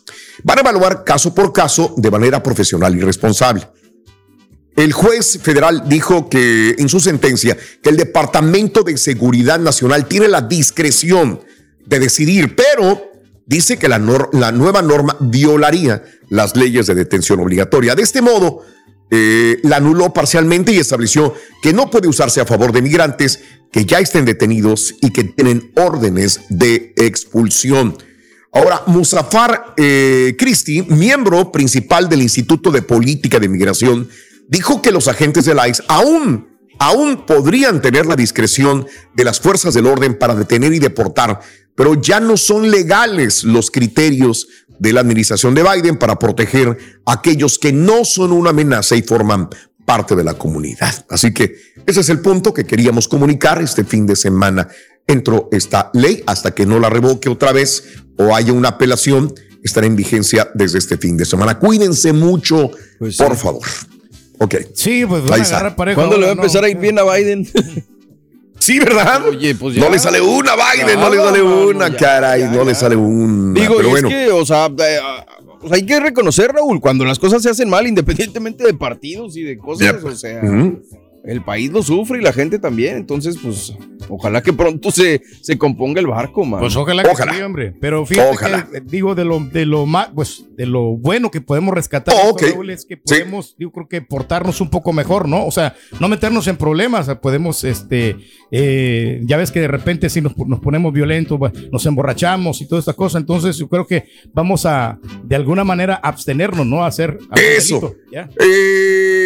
van a evaluar caso por caso de manera profesional y responsable. El juez federal dijo que en su sentencia que el Departamento de Seguridad Nacional tiene la discreción de decidir, pero dice que la, nueva norma violaría las leyes de detención obligatoria. De este modo, eh, la anuló parcialmente y estableció que no puede usarse a favor de migrantes que ya estén detenidos y que tienen órdenes de expulsión. Ahora, Musafar eh, Christie, miembro principal del Instituto de Política de Migración, dijo que los agentes del ICE aún, aún podrían tener la discreción de las fuerzas del orden para detener y deportar, pero ya no son legales los criterios de la administración de Biden para proteger a aquellos que no son una amenaza y forman parte de la comunidad. Así que ese es el punto que queríamos comunicar este fin de semana. Entró esta ley hasta que no la revoque otra vez o haya una apelación, estará en vigencia desde este fin de semana. Cuídense mucho, por favor. Ok. Sí, pues Ahí está. ¿Cuándo le va a empezar a ir bien a Biden? Sí, ¿verdad? Oye, pues ya. No le sale una, Biden, no le sale una, caray, no le sale una. Digo, pero y bueno. es que, o sea, eh, o sea, hay que reconocer, Raúl, cuando las cosas se hacen mal, independientemente de partidos y de cosas, o sea. El país lo sufre y la gente también. Entonces, pues, ojalá que pronto se, se componga el barco, man. Pues ojalá que sí, hombre. Pero fíjate que, digo, de lo, de lo más, pues, de lo bueno que podemos rescatar Oh, es que podemos, yo creo que portarnos un poco mejor, ¿no? O sea, no meternos en problemas, podemos, este, eh, ya ves que de repente si nos, nos ponemos violentos, nos emborrachamos y toda esta cosa, entonces yo creo que vamos a, de alguna manera, abstenernos, ¿no? A hacer algún Eso. delito, ¿ya?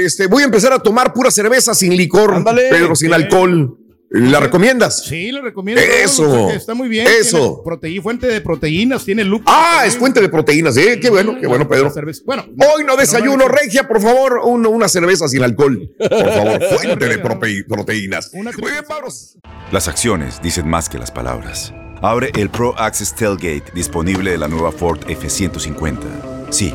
Este, voy a empezar a tomar pura cerveza sin licor, Pedro, sin alcohol. ¿La recomiendas? Sí, lo recomiendo. Eso. O sea que Está muy bien. Eso. Proteí- fuente de proteínas, tiene lúpulo. Ah, también. es fuente de proteínas, ¿eh? Qué bueno, qué bueno, Pedro. Bueno, Hoy no desayuno, Regia, por favor, un- una cerveza sin alcohol. Por favor, fuente de prote- proteínas. Muy bien, Pablos. Las acciones dicen más que las palabras. Abre el Pro Access Tailgate disponible de la nueva Ford F-150. Sí,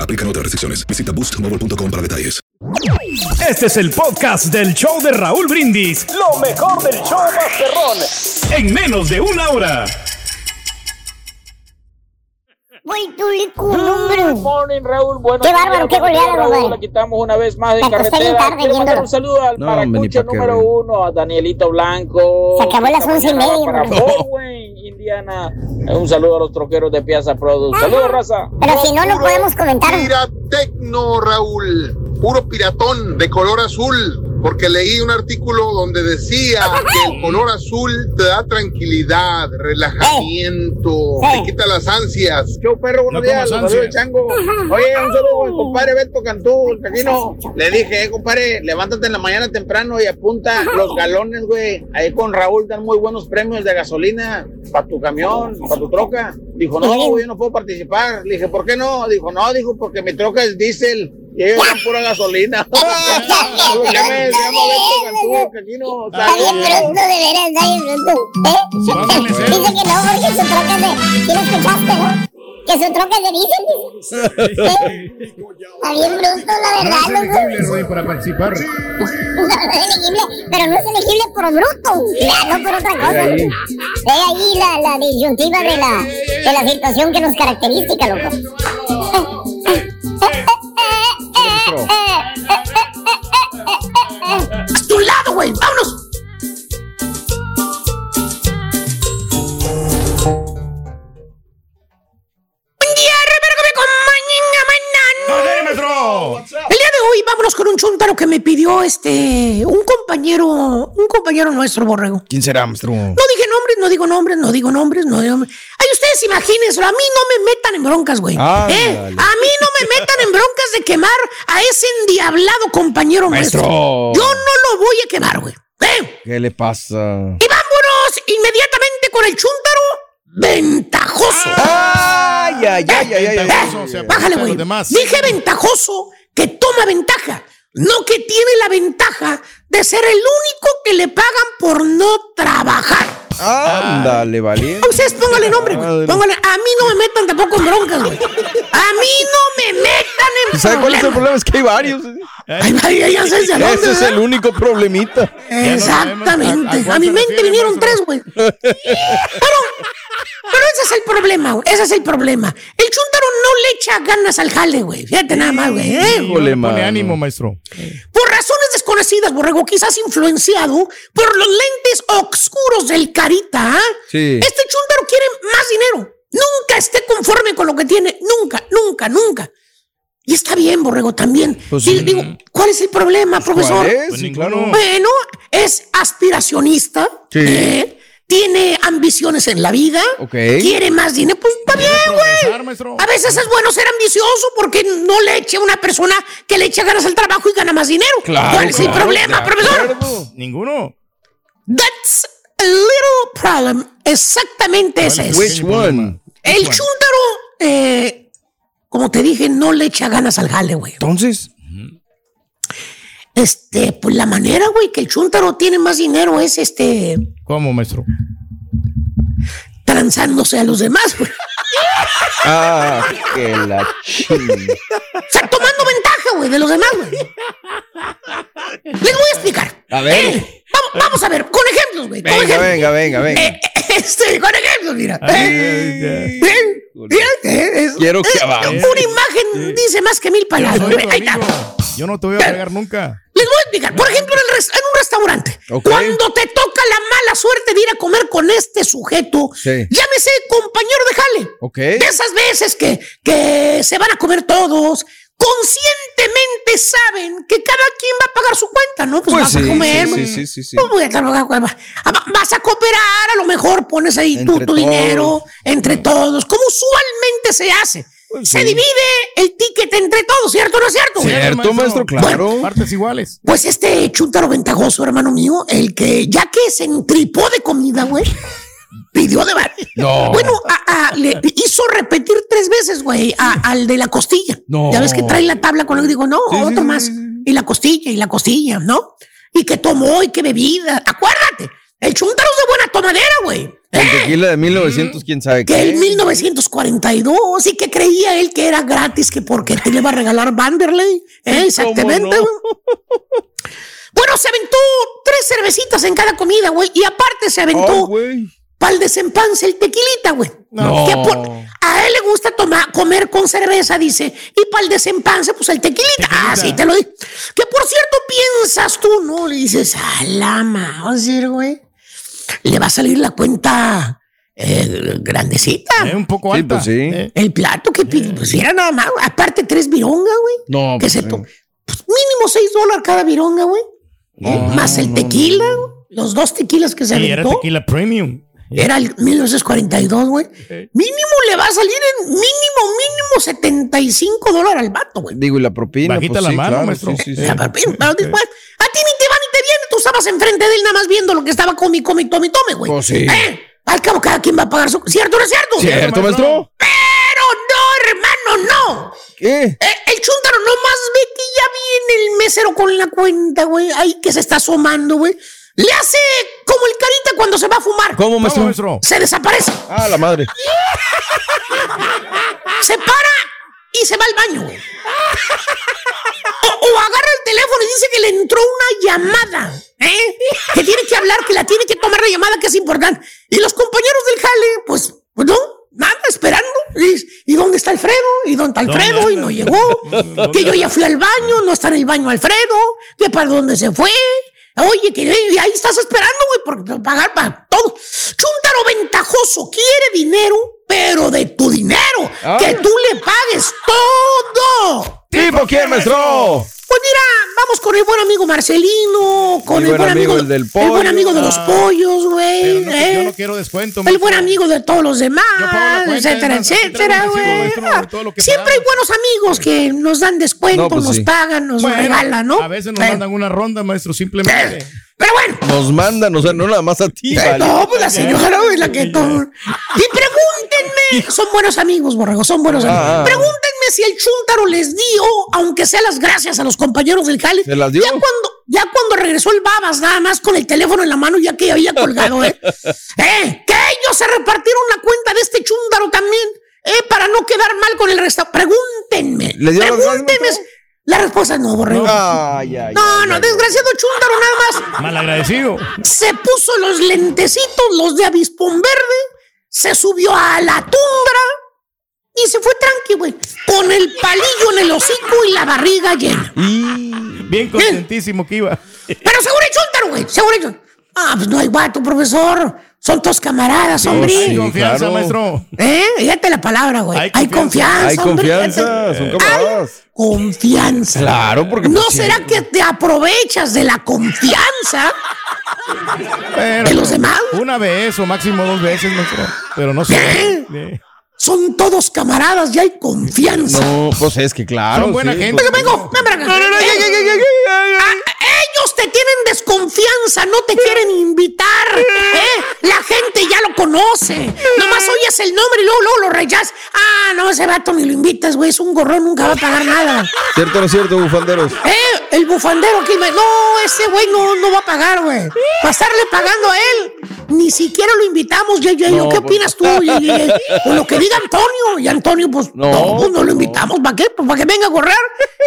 Aplican otras restricciones. Visita boostmobile.com para detalles. Este es el podcast del show de Raúl Brindis. Lo mejor del show Masterrón. En menos de una hora. Güey, tú le hombre. Good morning, Raúl. Buenos Qué bárbaro, qué goleada, Raúl. La quitamos una vez más de Me carretera. tarde Quiero mandar un saludo al No, hombre, pa' qué, número uno, a Danielito Blanco. Se acabó las once y media, Para Wayne, Indiana. Un saludo a los troqueros de Piazza Produce. Saludos, raza. Pero si no, no podemos comentar. Piratecno, Raúl. Puro piratón de color azul. Porque leí un artículo donde decía que el color azul te da tranquilidad, relajamiento, te quita las ansias. Yo, perro, buenos No días. saludos. Chango. Oye, un saludo al compadre Beto Cantú, el Caquino. Le dije, eh, compadre, levántate en la mañana temprano y apunta los galones, güey. Ahí con Raúl dan muy buenos premios de gasolina para tu camión, para tu troca. Dijo, no, güey, yo no puedo participar. Le dije, ¿por qué no? Dijo, no, dijo, porque mi troca es diésel ellos pura gasolina. Está bien pronto, de veras, está bien pronto. ¿Eh? Dice que no, porque su troca es de... ¿Sí lo escuchaste, no? Que su troca de diésel, dice. ¿Eh? Está bien pronto, la verdad, No es elegible. Rudy, para participar. No, no es elegible, pero no es elegible por bruto, no por otra cosa. ahí. Ve ahí la, la disyuntiva de la, de la situación que nos caracteriza, loco. ¡Hasta un lado, güey! ¡Vámonos! Que me pidió este un compañero, un compañero nuestro borrego. ¿Quién será, maestro? No dije nombres, no digo nombres, no digo nombres, no digo nombres. Ay, ustedes imagínense, a mí no me metan en broncas, güey. ¿Eh? A mí no me metan en broncas de quemar a ese endiablado compañero Maestro. nuestro. Yo no lo voy a quemar, güey. ¿Eh? ¿Qué le pasa? Y vámonos inmediatamente con el chúntaro ventajoso. Ay, ay, ay, ay, ay, ay. Eh, Bájale, güey. Dije ventajoso que toma ventaja, no que tiene la ventaja de ser el único que le pagan por no trabajar. Ándale, vale. Ustedes póngale nombre, güey. Póngale. A mí no me metan tampoco en broncas, güey. A mí no me metan en ¿Sabe cuál es el problema? Es que hay varios. Ay, ay, ya sé dónde, Ese es el único problemita. Exactamente. A mi mente vinieron tres, güey. Pero, pero ese es el problema, güey. Ese es el problema. El chúntaro no le echa ganas al jale, güey. Fíjate nada más, güey. ¿eh? Híjole, Pone mano. ánimo, maestro. Por razones desconocidas, Borrego, quizás influenciado por los lentes oscuros del carita, ¿ah? Sí. Este chúntaro quiere más dinero. Nunca esté conforme con lo que tiene. Nunca, nunca, nunca. Y está bien, Borrego, también. Pues, digo, ¿cuál es el problema, profesor? ¿Cuál es? Sí, claro. Bueno, es aspiracionista. Sí. ¿eh? tiene ambiciones en la vida, Ok. quiere más dinero, pues está bien, güey. A veces es bueno ser ambicioso porque no le eche a una persona que le echa ganas al trabajo y gana más dinero. Claro, ¿Cuál es el problema, profesor? Ninguno. That's a little problem. Exactamente ese es. Which one? El chúntaro, eh, como te dije, no le echa ganas al jale, güey. Entonces. Este, pues la manera, güey, que el chúntaro tiene más dinero es este, ¿Cómo, maestro? transándose a los demás, güey. Ah, que la ching. O sea, tomando ventaja, güey, de los demás, güey. Les voy a explicar. A ver. Eh, vamos, vamos a ver, con ejemplos, güey. Venga, ejemplos. venga, venga, venga. Eh, este, con ejemplos, mira. Eh, eh, mira, eh, es- Quiero que eh, avance. Una imagen dice más que mil Yo palabras, tu Ahí está. Yo no te voy a pegar nunca. Les voy a explicar. Por ejemplo, en, un restaurante, cuando te toca la mala suerte de ir a comer con este sujeto, Sí. llámese compañero de jale. De esas veces que, que se van a comer todos, conscientemente saben que cada quien va a pagar su cuenta, ¿no? Pues, Pues vas sí, a comer. sí, sí, sí, sí, sí. pues, voy a trabajar, pues, va- va- Vas a cooperar, a lo mejor pones ahí tu, Entre tu todos. dinero entre todos, como usualmente se hace. Pues se divide el ticket entre todos, ¿cierto o no es cierto? Cierto, maestro, claro. Partes iguales. Pues este chúntaro ventajoso, hermano mío, el que ya que se entripó de comida, güey, pidió de bar. No. Bueno, a- a- le hizo repetir tres veces, güey, a- al de la costilla. No. Ya ves que trae la tabla con lo que digo, no, Sí, otro sí, más. sí. Y la costilla, y la costilla, ¿no? Y que tomó y que bebida. Acuérdate, el chúntaro es de buena tomadera, güey. El tequila de 1900, quién sabe Que qué. en 1942 y que creía él que era gratis, que porque te le iba a regalar Vanderlei. ¿eh? Exactamente. no? güey. Bueno, se aventó tres cervecitas en cada comida, güey. Y aparte se aventó Oh. Para el desempance el tequilita, güey. No. Que por- a él le gusta tomar, comer con cerveza, dice. Y para el desempance, pues el tequilita. Ah, sí, te lo digo. Que por cierto piensas tú, ¿no? Le dices, a la Mauser, güey. Le va a salir la cuenta eh, grandecita. Eh, un poco Sí, alta. pues sí. Eh, El plato que pide, pues era nada más. Aparte, tres vironga, güey. No, Que pues, se to- pues, mínimo seis dólares cada vironga, güey. No, Más el no, tequila, güey. los dos tequilas que se y era tequila premium. Era el 1942, güey. Mínimo le va a salir en mínimo, mínimo 75 dólares al vato, güey. Digo, y la propina. Bajita pues, la sí, mano, claro, maestro. sí, sí, sí. Ya, pero, pero después, a ti ni te va ni te viene. Tú estabas enfrente de él nada más viendo lo que estaba comi, comi, tome, tome, güey. Pues sí. ¿Eh? Al cabo, cada quien va a pagar su. ¿Cierto o no es cierto? ¿Cierto, maestro? Pero no, hermano, no. ¿Qué? Eh, el chúntaro nomás ve que ya viene el mesero con la cuenta, güey. Ahí que se está asomando, güey. Le hace como el carita cuando se va a fumar. ¿Cómo, maestro? maestro? Se desaparece. Ah, la madre. Se para y se va al baño, güey. O, o agarra el teléfono y dice que le entró una llamada, ¿eh? Que tiene que hablar, que la tiene que tomar la llamada, que es importante. Y los compañeros del jale, pues, pues no, nada, esperando. Y, ¿y dónde está Alfredo? ¿Y dónde está Alfredo? ¿Dónde Y no llegó. Que yo ya fui al baño, no está en el baño Alfredo. Que para dónde se fue. Oye, que ahí estás esperando, güey, por pagar para todo. Chúntaro ventajoso, quiere dinero, pero de tu dinero. Ah. Que tú le pagues todo. ¿Tipo quién, maestro? Pues mira, vamos con el buen amigo Marcelino, con el buen amigo, amigo, el del el buen pollo. amigo de los Ah. pollos, güey. No, ¿eh? yo no quiero descuento. El buen amigo de todos los demás, cuenta, etcétera, etcétera, güey. Siempre hay buenos amigos que nos dan descuento, No, pues nos sí. pagan, nos Bueno, regalan, ¿no? A veces nos Eh, mandan una ronda, maestro, simplemente. Pero bueno, Nos mandan, o sea, no nada más a ti, vale. no, pues la señora es la que. Y pregúntenme, son buenos amigos, Borrego, son buenos amigos. Ah, ah. Pregúntenme si el chúntaro les dio, aunque sea las gracias a los compañeros del Cali. ¿Se las dio? Ya cuando, ya cuando regresó el Babas, nada más con el teléfono en la mano, ya que había colgado, ¿eh? ¿Eh? Que ellos se repartieron la cuenta de este chúntaro también, ¿eh? Para no quedar mal con el resto. Pregúntenme. ¿Le dio las gracias, Pregúntenme. La respuesta es no, Borrego. No, no, desgraciado chúntaro nada más. Malagradecido. Se puso los lentecitos, los de avispón verde, se subió a la tundra y se fue tranqui, güey. Con el palillo en el hocico y la barriga llena. Bien contentísimo que iba. Pero seguro el chúntaro, güey, seguro el chúntaro. Ah, pues no hay guato, profesor. Son todos camaradas, hombre. Hay confianza, claro. maestro. ¿Eh? Fíjate la palabra, güey. Hay, Hay confianza. Hay hombre. confianza, son camaradas. Confianza. Claro, porque ¿No pues, sí. será que te aprovechas de la confianza Pero, de los demás? Una vez o máximo dos veces, maestro. Pero no sé. Eh, Son todos camaradas y hay confianza. No, pues es que claro. Son buena sí, gente. pues- Venga, vengo, ven para acá. Ellos te tienen desconfianza, no te quieren invitar. ¿eh? La gente ya lo conoce. Nomás oyes el nombre y luego, luego lo rechazas. Ah, no, ese vato ni lo invitas, güey. Es un gorrón, nunca va a pagar nada. ¿Cierto o no es cierto, bufanderos? Eh, el bufandero aquí me. No, ese güey no, no va a pagar, güey. Para estarle pagando a él. Ni siquiera lo invitamos. No, ¿Qué pues- opinas tú? Con lo que diga Antonio. Y Antonio, pues, No. no, pues, no lo invitamos. ¿Para qué? Pues para que venga a correr.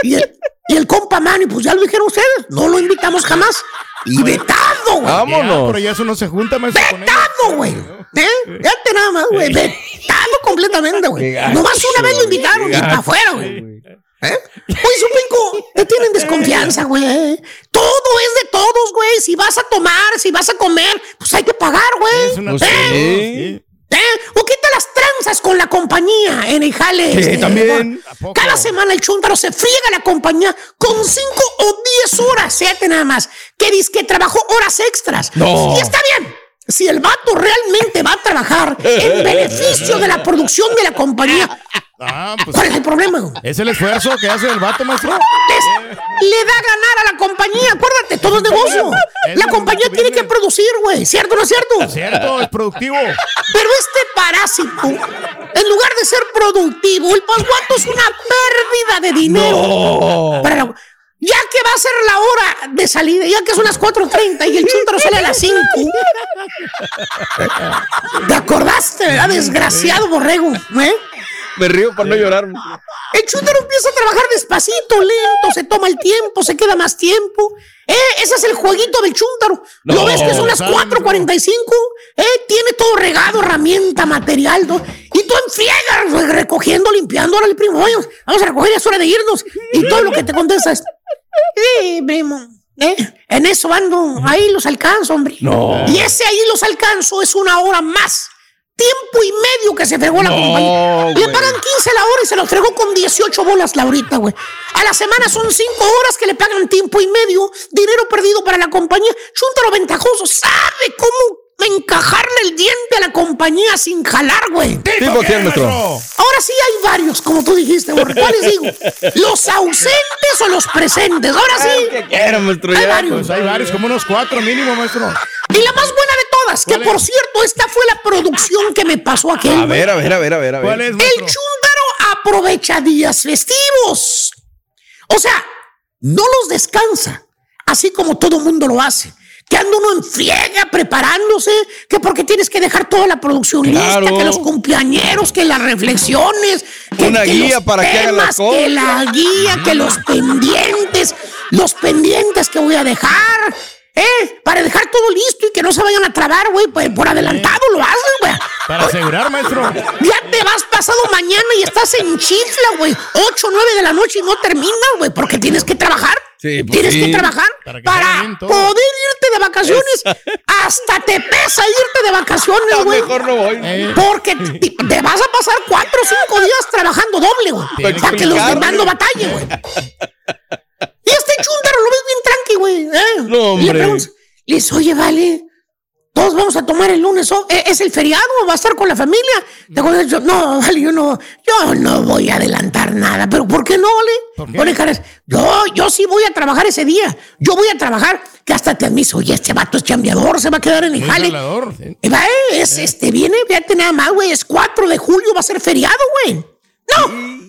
Y el, y el compa Manny, pues ya lo dijeron ustedes. No lo invitamos jamás. Y vetado, güey. Vámonos. pero ya eso no se junta, ellos. Vetado, güey. ¿Eh? Fíjate nada más, güey. Vetado completamente, güey. Nomás una vez lo invitaron y para afuera, güey. ¿Eh? Oye, su pinco, te tienen desconfianza, güey. Todo es de todos, güey. Si vas a tomar, si vas a comer, pues hay que pagar, güey. Es una Pues ¿Eh? ¿Eh? O quita las tranzas con la compañía en el jale. Sí, este, también. Cada semana el chúntaro se friega la compañía con 5 o 10 horas, fíjate nada más. Que dice que trabajó horas extras. No. Y está bien. Si el vato realmente va a trabajar en beneficio de la producción de la compañía, Ah, pues ¿cuál es el problema? es el esfuerzo que hace el vato, maestro. Les- le da ganar a la compañía. Acuérdate, todo es negocio. Es La compañía tiene que producir, güey. ¿Cierto o no es cierto? Cierto, es productivo. Pero este parásito, en lugar de ser productivo, el pasguato es una pérdida de dinero. No. Para la- ya que va a ser la hora de salida, ya que son las 4.30 y el chúntaro sale a las 5. ¿Te acordaste, verdad? Desgraciado borrego, ¿eh? Me río para no llorar. El chúntaro empieza a trabajar despacito, lento, se toma el tiempo, se queda más tiempo. ¿Eh? Ese es el jueguito del chúntaro. ¿Lo No, ves que son las sabe, 4.45? ¿Eh? Tiene todo regado, herramienta, material. ¿no? Y tú en friega, re- recogiendo, limpiando. Ahora el primo, oye, vamos a recoger, ya es hora de irnos. Y todo lo que te contesta es, eh, primo. ¿eh? En eso ando, ahí los alcanzo, hombre. No. Y ese ahí los alcanzo es una hora más. Tiempo y medio que se fregó la No, compañía. Le pagan 15 la hora y se los fregó con 18 bolas la horita, güey. A la semana son 5 horas que le pagan tiempo y medio, dinero perdido para la compañía. Chuntaro ventajoso, sabe cómo encajarle el diente a la compañía sin jalar, güey. ¿Tipo quién, maestro? Ahora sí hay varios, como tú dijiste, güey. ¿Cuáles digo? ¿Los ausentes o los presentes? Ahora sí. ¿Qué quieren, maestro? Hay Ya. varios. Pues hay varios, como unos cuatro mínimo, maestro. Y la más buena de todas, que ¿Cuál por es? cierto, esta fue la producción que me pasó aquel. A ver, a ver, a ver, a ver, a ¿Cuál ver. es, El chúndaro aprovecha días festivos. O sea, no los descansa, así como todo mundo lo hace. Que anda uno en friega preparándose, que porque tienes que dejar toda la producción Claro. lista, que los cumpleañeros, que las reflexiones, que, Una que guía los para que hagan las que la guía, que los pendientes, los pendientes que voy a dejar, ¿eh? Para dejar todo listo y que no se vayan a trabar, güey, pues, por adelantado lo hacen, güey. Para asegurar, maestro. Ya te vas pasado mañana y estás en chifla, güey. 8, 9 de la noche y no terminas, güey, porque tienes que trabajar. Sí, pues tienes sí. que trabajar Para que poder irte de vacaciones. Hasta te pesa irte de vacaciones, No, güey. mejor no voy. Eh, Porque te, te vas a pasar 4 o 5 días trabajando doble, güey. Para que los demás no batallen, güey. Y este chúndaro lo ves bien tranqui, güey. ¿eh? No, Y le hombre. preguntas, le dices, oye, vale, todos vamos a tomar el lunes. ¿o? ¿E- ¿Es el feriado? ¿Va a estar con la familia? Te acuerdas, yo, no, vale, yo no, yo no voy a adelantar nada. ¿Pero por qué no, vale? ¿Por qué? Pone caras, yo, yo sí voy a trabajar ese día. Yo voy a trabajar, que hasta te admiso, oye, este vato es chambeador, se va a quedar en el jale. sí. Va, eh, es, este, viene, fíjate nada más, güey, es 4 de julio, va a ser feriado, güey. No,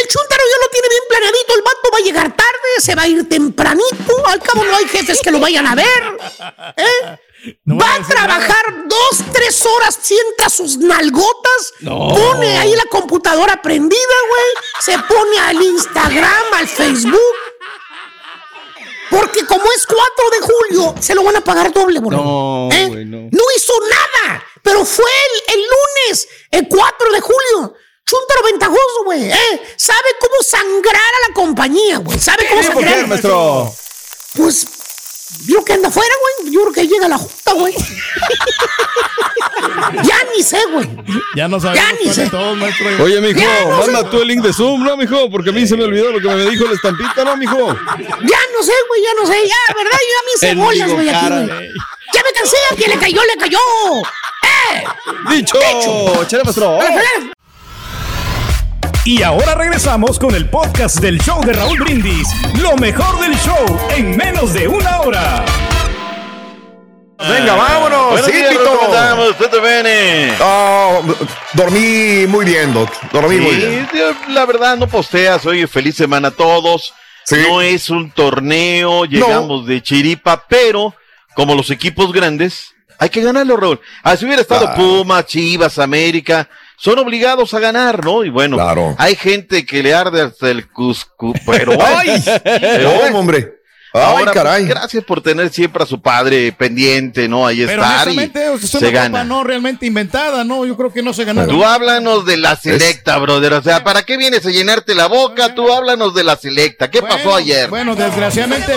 el chúntaro ya lo tiene bien planeadito, el vato va a llegar tarde, se va a ir tempranito, al cabo no hay jefes que lo vayan a ver. ¿eh? No va a trabajar dos, tres horas, sienta sus nalgotas, No. pone ahí la computadora prendida, güey, se pone al Instagram, al Facebook. Porque como es 4 de julio, se lo van a pagar doble, boludo. No, ¿Eh? No hizo nada, pero fue el, el lunes, el 4 de julio. Chúntaro ventajoso, güey. ¿eh? Sabe cómo sangrar a la compañía, güey. Sabe ¿Tipo sangrar. quién, maestro? Pues Yo que anda afuera, güey. Yo creo que ahí llega la junta, güey. ya ni sé, güey. Ya no sabemos Ya ni sé. de todos, maestro. Oye, mijo, Ya, no sé. manda tú el link de Zoom, ¿no, mijo? Porque a mí se me olvidó lo que me dijo la estampita, ¿no, mijo? Ya no sé, güey, ya no sé. Ya, ¿verdad? Yo a mí El cebollas, digo, güey, aquí, güey. Ya me cansé, a quien le cayó, le cayó. ¡Eh! ¡Dicho! ¡Chale, maestro! Y ahora regresamos con el podcast del show de Raúl Brindis. Lo mejor del show en menos de una hora. Venga, vámonos. Buenos sí, días. ¿cómo estamos? ¿Todo bien? Ah, dormí muy bien, Doc. Dormí muy bien. Sí, la verdad no posteas, oye, feliz semana a todos. No es un torneo, llegamos de chiripa, pero como los equipos grandes, hay que ganarlo, Raúl. Ah, si hubiera estado Claro. Puma, Chivas, América, son obligados a ganar, ¿no? Y bueno, hay gente que le arde hasta el cuscu, pero ¡Ay! pero No, bueno. Ay, Ahora, pues, gracias por tener siempre a su padre pendiente, ¿no? Ahí Pero estar y es se una copa gana. no realmente inventada, ¿no? Yo creo que no se ganó. Tú háblanos de la selecta, brother. O sea, ¿para qué vienes a llenarte la boca? Tú háblanos de la selecta. ¿Qué pasó ayer? Bueno, desgraciadamente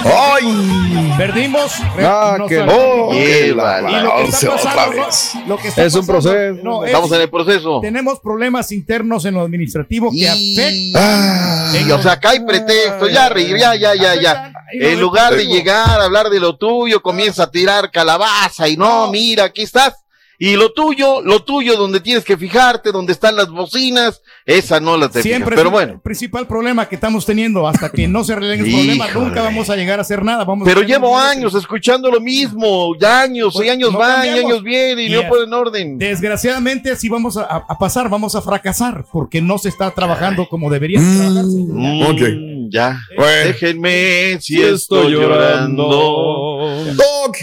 perdimos. Ah, Nos qué salió- no. Qué Y lo que. ¿no? lo que está Es un proceso. no, es- Estamos en el proceso. Tenemos problemas internos en lo administrativo que afectan. Y, o sea, acá hay pretexto. Ya, ya, ya, ya. En lugar de llegar a hablar de lo tuyo, comienza a tirar calabaza y no, mira, aquí estás. Y lo tuyo, lo tuyo, donde tienes que fijarte, donde están las bocinas, esa no las te fijas. Siempre Pero bueno. el principal problema que estamos teniendo. Hasta que no se arreglen los problemas, Híjole. nunca vamos a llegar a hacer nada. Vamos Pero llevo años escuchando lo mismo, ya años, y años Pues, no van, y años vienen, y no ponen orden. Desgraciadamente, así vamos a, a pasar, vamos a fracasar, porque no se está trabajando como debería trabajarse. Mm, Ya. Déjenme si estoy llorando. Doc,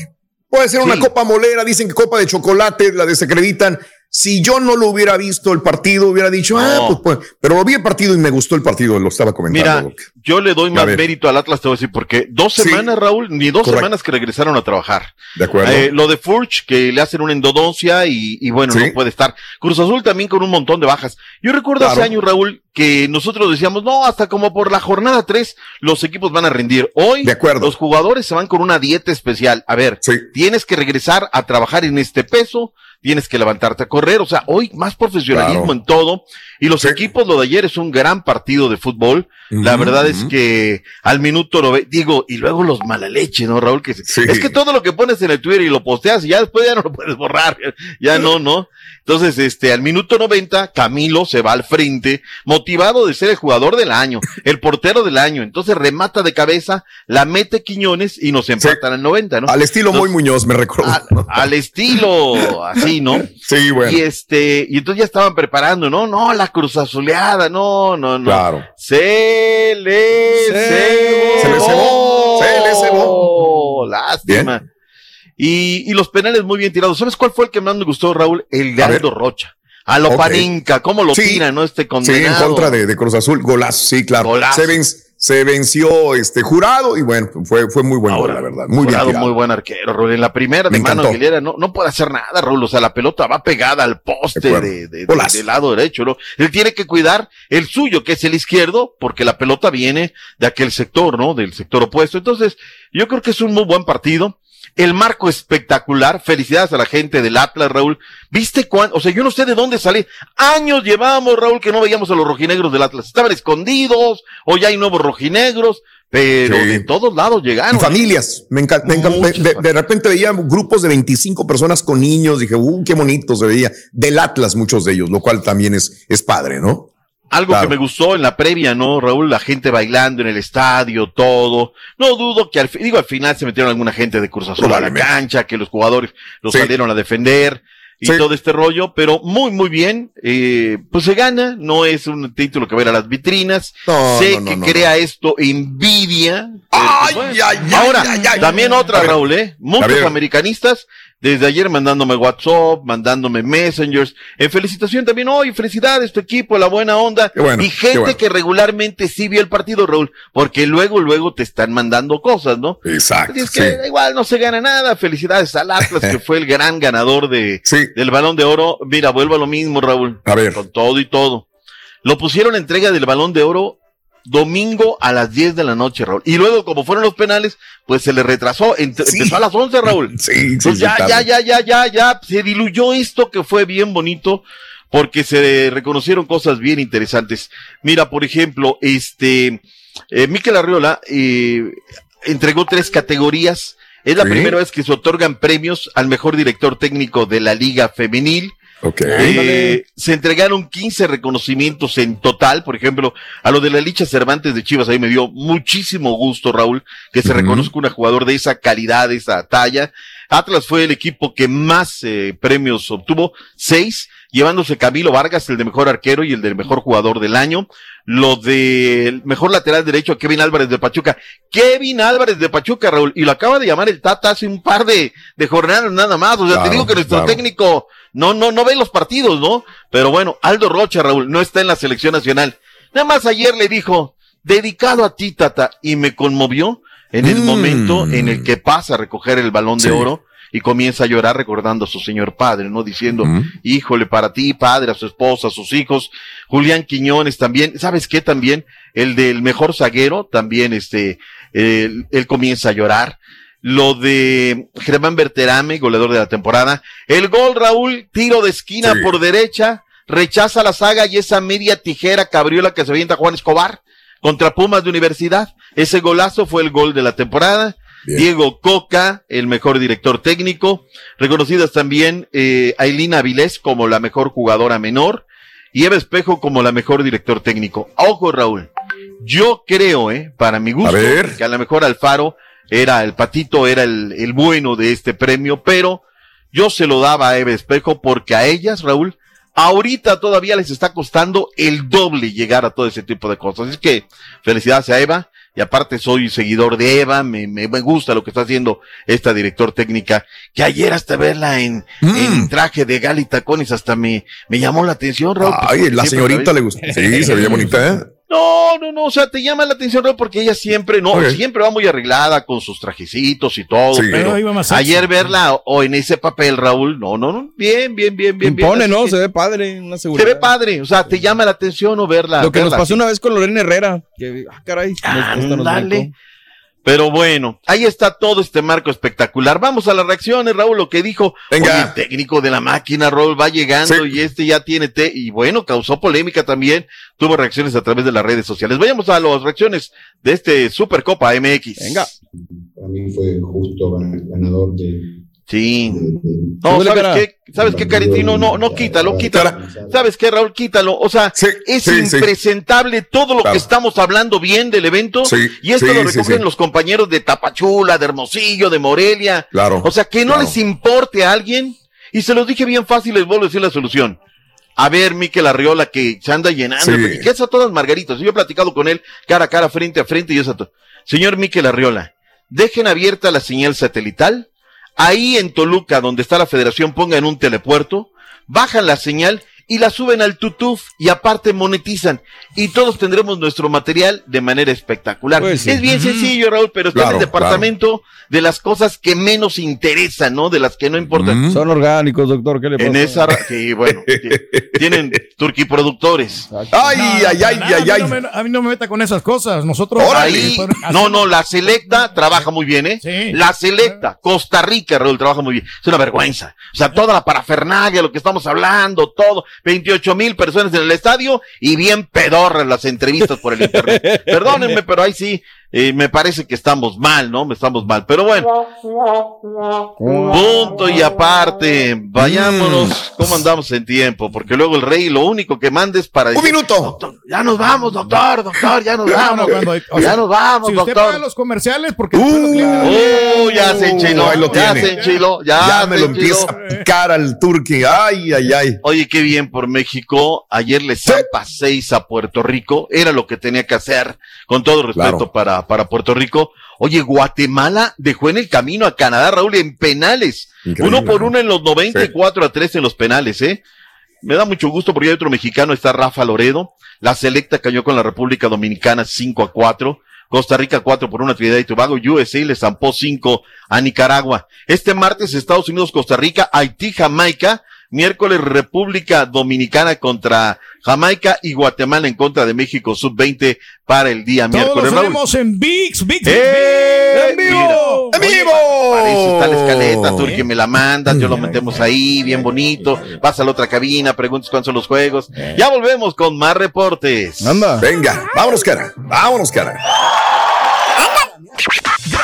puede ser una copa molera, dicen que copa de chocolate, la desacreditan. Si yo no lo hubiera visto el partido, hubiera dicho, ah, pues, pues, pero vi el partido y me gustó el partido, lo estaba comentando. Mira, yo le doy más mérito al Atlas, te voy a decir, porque dos Sí. semanas, Raúl, ni dos Correcto. semanas que regresaron a trabajar. De acuerdo. Eh, lo de Furch, que le hacen una endodoncia y, y bueno, Sí. no puede estar. Cruz Azul también con un montón de bajas. Yo recuerdo hace Claro. años, Raúl, que nosotros decíamos, no, hasta como por la jornada 3 los equipos van a rendir. Hoy los jugadores se van con una dieta especial. A ver, tienes que regresar a trabajar en este peso, tienes que levantarte a correr, o sea, hoy más profesionalismo Claro. en todo. Y los equipos, lo de ayer es un gran partido de fútbol. La verdad es que al minuto lo ve, digo, y luego los mala leche, ¿no, Raúl? Que se- Es que todo lo que pones en el Twitter y lo posteas y ya después ya no lo puedes borrar. Ya no, ¿no? Entonces, este, al minuto 90, Camilo se va al frente, motivado de ser el jugador del año, el portero del año. Entonces remata de cabeza, la mete Quiñones y nos empatan al 90, ¿no? Al estilo Entonces, muy Muñoz, me recuerdo. al estilo así, ¿no? Sí, bueno. Y este, y entonces ya estaban preparando, ¿no? No, la cruz azuleada, no, no, no. Claro. Se le cebó. Se le cebó. Se le cebó. Lástima. Y, y los penales muy bien tirados. ¿Sabes cuál fue el que más me gustó, Raúl? El de A ver. Aldo Rocha. A lo. Paninca, ¿cómo lo Sí. tira, no? Este Sí, en condenado. contra de, de Cruz Azul, golazo, sí, claro. Golazo. Se, ven- se venció este jurado y bueno, fue, fue muy buen gol, la verdad. Muy bien tirado. muy buen arquero, Raúl. En la primera de Me mano. Aguilera no, no puede hacer nada, Raúl. O sea, la pelota va pegada al poste De de, del lado derecho, ¿no? Él tiene que cuidar el suyo, que es el izquierdo, porque la pelota viene de aquel sector, ¿no? Del sector opuesto. Entonces, yo creo que es un muy buen partido. El marco espectacular. Felicidades a la gente del Atlas, Raúl. ¿Viste cuánto? O sea, yo no sé de dónde sale. Años llevamos, Raúl, que no veíamos a los rojinegros del Atlas. Estaban escondidos, o ya hay nuevos rojinegros, pero Sí. de todos lados llegaron. Y familias, me encanta. me encanta. De, de repente veía grupos de 25 personas con niños, dije, uh, qué bonito se veía. Del Atlas, muchos de ellos, lo cual también es, es padre, ¿no? Algo Claro. que me gustó en la previa, ¿no, Raúl? La gente bailando en el estadio, todo. No dudo que al, digo, al final se metieron alguna gente de Cruz Azul a la cancha, que los jugadores los Sí. salieron a defender y Sí. todo este rollo, pero muy, muy bien. Eh, pues se gana, no es un título que va a ir a las vitrinas. No, sé no, no, que crea esto envidia. Ay, Bueno, ay, ay, Ahora, ay, ay. también otra. Raúl, ¿eh? Muchos americanistas desde ayer mandándome WhatsApp, mandándome messengers, en felicitación también, hoy felicidades tu equipo, la buena onda, bueno, y gente bueno. que regularmente sí vio el partido, Raúl, porque luego, luego te están mandando cosas, ¿no? Exacto. Es que sí. igual no se gana nada, felicidades al Atlas, que fue el gran ganador de, Sí. del balón de oro, mira, vuelvo a lo mismo, Raúl, A ver. con todo y todo. Lo pusieron en entrega del balón de oro domingo a las 10 de la noche, Raúl. Y luego, como fueron los penales, pues se le retrasó. Empezó a las 11, Raúl. Sí, sí, ya, ya, ya, ya, ya, ya, se diluyó esto que fue bien bonito porque se reconocieron cosas bien interesantes. Mira, por ejemplo, este, eh, Miquel Arriola eh, entregó tres categorías. Es la Sí. primera vez que se otorgan premios al mejor director técnico de la Liga Femenil. Ok. Eh, se entregaron 15 reconocimientos en total, por ejemplo, a lo de la Licha Cervantes de Chivas, ahí me dio muchísimo gusto, Raúl, que se reconozca un jugador de esa calidad, de esa talla. Atlas fue el equipo que más eh, premios obtuvo, seis, llevándose Camilo Vargas, el de mejor arquero y el del mejor jugador del año. Lo del mejor lateral derecho a Kevin Álvarez de Pachuca. Kevin Álvarez de Pachuca, Raúl, y lo acaba de llamar el Tata hace un par de, de jornadas nada más. O sea, Claro, te digo que nuestro claro. técnico no, no, no ve los partidos, ¿no? Pero bueno, Aldo Rocha, Raúl, no está en la selección nacional. Nada más ayer le dijo, dedicado a ti, Tata, y me conmovió en el Mm. momento en el que pasa a recoger el balón Sí. de oro y comienza a llorar recordando a su señor padre, ¿no? Diciendo, híjole, para ti, padre, a su esposa, a sus hijos. Julián Quiñones también, ¿sabes qué también? El del mejor zaguero, también este, él, él comienza a llorar. Lo de Germán Berterame, goleador de la temporada. El gol, Raúl, tiro de esquina Sí. por derecha, rechaza la saga y esa media tijera cabriola que se avienta Juan Escobar contra Pumas de Universidad. Ese golazo fue el gol de la temporada. Bien. Diego Coca, el mejor director técnico. Reconocidas también eh, Ailina Avilés como la mejor jugadora menor y Eva Espejo como la mejor director técnico. Ojo, Raúl. Yo creo, eh, para mi gusto, A ver. que a lo mejor Alfaro era el patito, era el, el bueno de este premio, pero yo se lo daba a Eva Espejo porque a ellas, Raúl, ahorita todavía les está costando el doble llegar a todo ese tipo de cosas. Es que felicidades a Eva. Y aparte soy seguidor de Eva, me, me, me gusta lo que está haciendo esta director técnica, que ayer hasta verla en, Mm. en traje de gal y tacones hasta me, me llamó la atención, Raúl. Ay, la señorita le gusta. Sí, se veía bonita, ¿eh? No, no, no, o sea, te llama la atención, Raúl, porque ella siempre, no, siempre va muy arreglada con sus trajecitos y todo, Sí. pero ayer verla o, en ese papel, Raúl, no, no, no, bien, bien, bien, bien, bien. Impone, así ¿no? que Se ve padre, una se seguridad. ve padre, o sea, te llama la atención o verla. Lo que nos pasó así. una vez con Lorena Herrera. Que, ah, caray. nos- hasta nos. Pero bueno, ahí está todo este marco espectacular. Vamos a las reacciones, Raúl, lo que dijo Venga. oye, el técnico de la máquina, Raúl, va llegando Sí. y este ya tiene té. Y bueno, causó polémica también. Tuvo reacciones a través de las redes sociales. Vayamos a las reacciones de este Supercopa MX. Venga. Para mí fue justo gan- ganador de. Sí. No, ¿sabes qué? ¿Sabes qué, Caritino? No, no, quítalo, quítalo. ¿Sabes qué, Raúl? Quítalo. O sea, Sí, es sí, sí. impresentable todo lo Claro. que estamos hablando bien del evento. Sí, y esto sí, lo recogen sí. los compañeros de Tapachula, de Hermosillo, de Morelia. Claro. O sea, que no claro. les importe a alguien. Y se los dije bien fácil, les vuelvo a decir la solución. A ver, Miquel Arriola, que se anda llenando. Que es a todas margaritas. Yo he platicado con él cara a cara, frente a frente, y es a Señor Miquel Arriola, dejen abierta la señal satelital. Ahí en Toluca, donde está la federación, pongan un telepuerto, bajan la señal y la suben al tutuf y aparte monetizan. Y todos tendremos nuestro material de manera espectacular. Pues sí. Es bien sencillo, Raúl, pero está en el departamento de las cosas que menos interesan, ¿no? De las que no importan. Son orgánicos, doctor. ¿Qué le pasa? En esa, ra- sí, bueno, ti- tienen turquiproductores. Ay, No, ay, ay, no, ay, a ay, mí ay. no me- A mí no me meta con esas cosas. Nosotros. Ahí, no, no, la selecta trabaja muy bien, ¿eh? Sí. La selecta, Costa Rica, Raúl, trabaja muy bien. Es una vergüenza. O sea, toda la parafernalia, lo que estamos hablando, todo. 28 mil personas en el estadio y bien pedorras las entrevistas por el internet. Perdónenme, pero ahí sí, eh, me parece que estamos mal, ¿no? Estamos mal. Pero bueno, punto y aparte, vayámonos. ¿Cómo andamos en tiempo? Porque luego el rey lo único que manda es para Un decir, minuto. "Doctor, ya nos vamos, doctor, doctor, ya nos No, no, vamos. cuando hay- o ya sea, nos vamos, Si usted doctor. paga los comerciales, porque. Uh, ya se enchiló, Ahí lo ya tiene. se enchiló, ya, Ya me lo enchiló. empieza a picar al turqui. Ay, ay, ay. Oye, qué bien por México. Ayer le zampa seis a Puerto Rico. Era lo que tenía que hacer, con todo respeto Claro. para, para Puerto Rico. Oye, Guatemala dejó en el camino a Canadá, Raúl, en penales. Increíble, uno por ¿no? uno en los 94 a 3 en los penales, ¿eh? Me da mucho gusto porque hay otro mexicano, está Rafa Loredo. La selecta cayó con la República Dominicana 5 a 4. Costa Rica 4 por una Trinidad y Tobago. USA le zampó 5 a Nicaragua. Este martes Estados Unidos, Costa Rica, Haití, Jamaica, Miércoles República Dominicana contra Jamaica y Guatemala en contra de México Sub-20 para el día Todos miércoles. Raúl. tenemos en VIX, VIX, ¡Eh! VIX, en vivo. ¡En vivo! Para eso está la escaleta, tú el que me la mandas, yo lo metemos ahí, bien bonito. Vas a la otra cabina, preguntas cuándo son los juegos. Ya volvemos con más reportes. Anda. Venga, vámonos, cara. Vámonos, cara.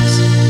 eyes.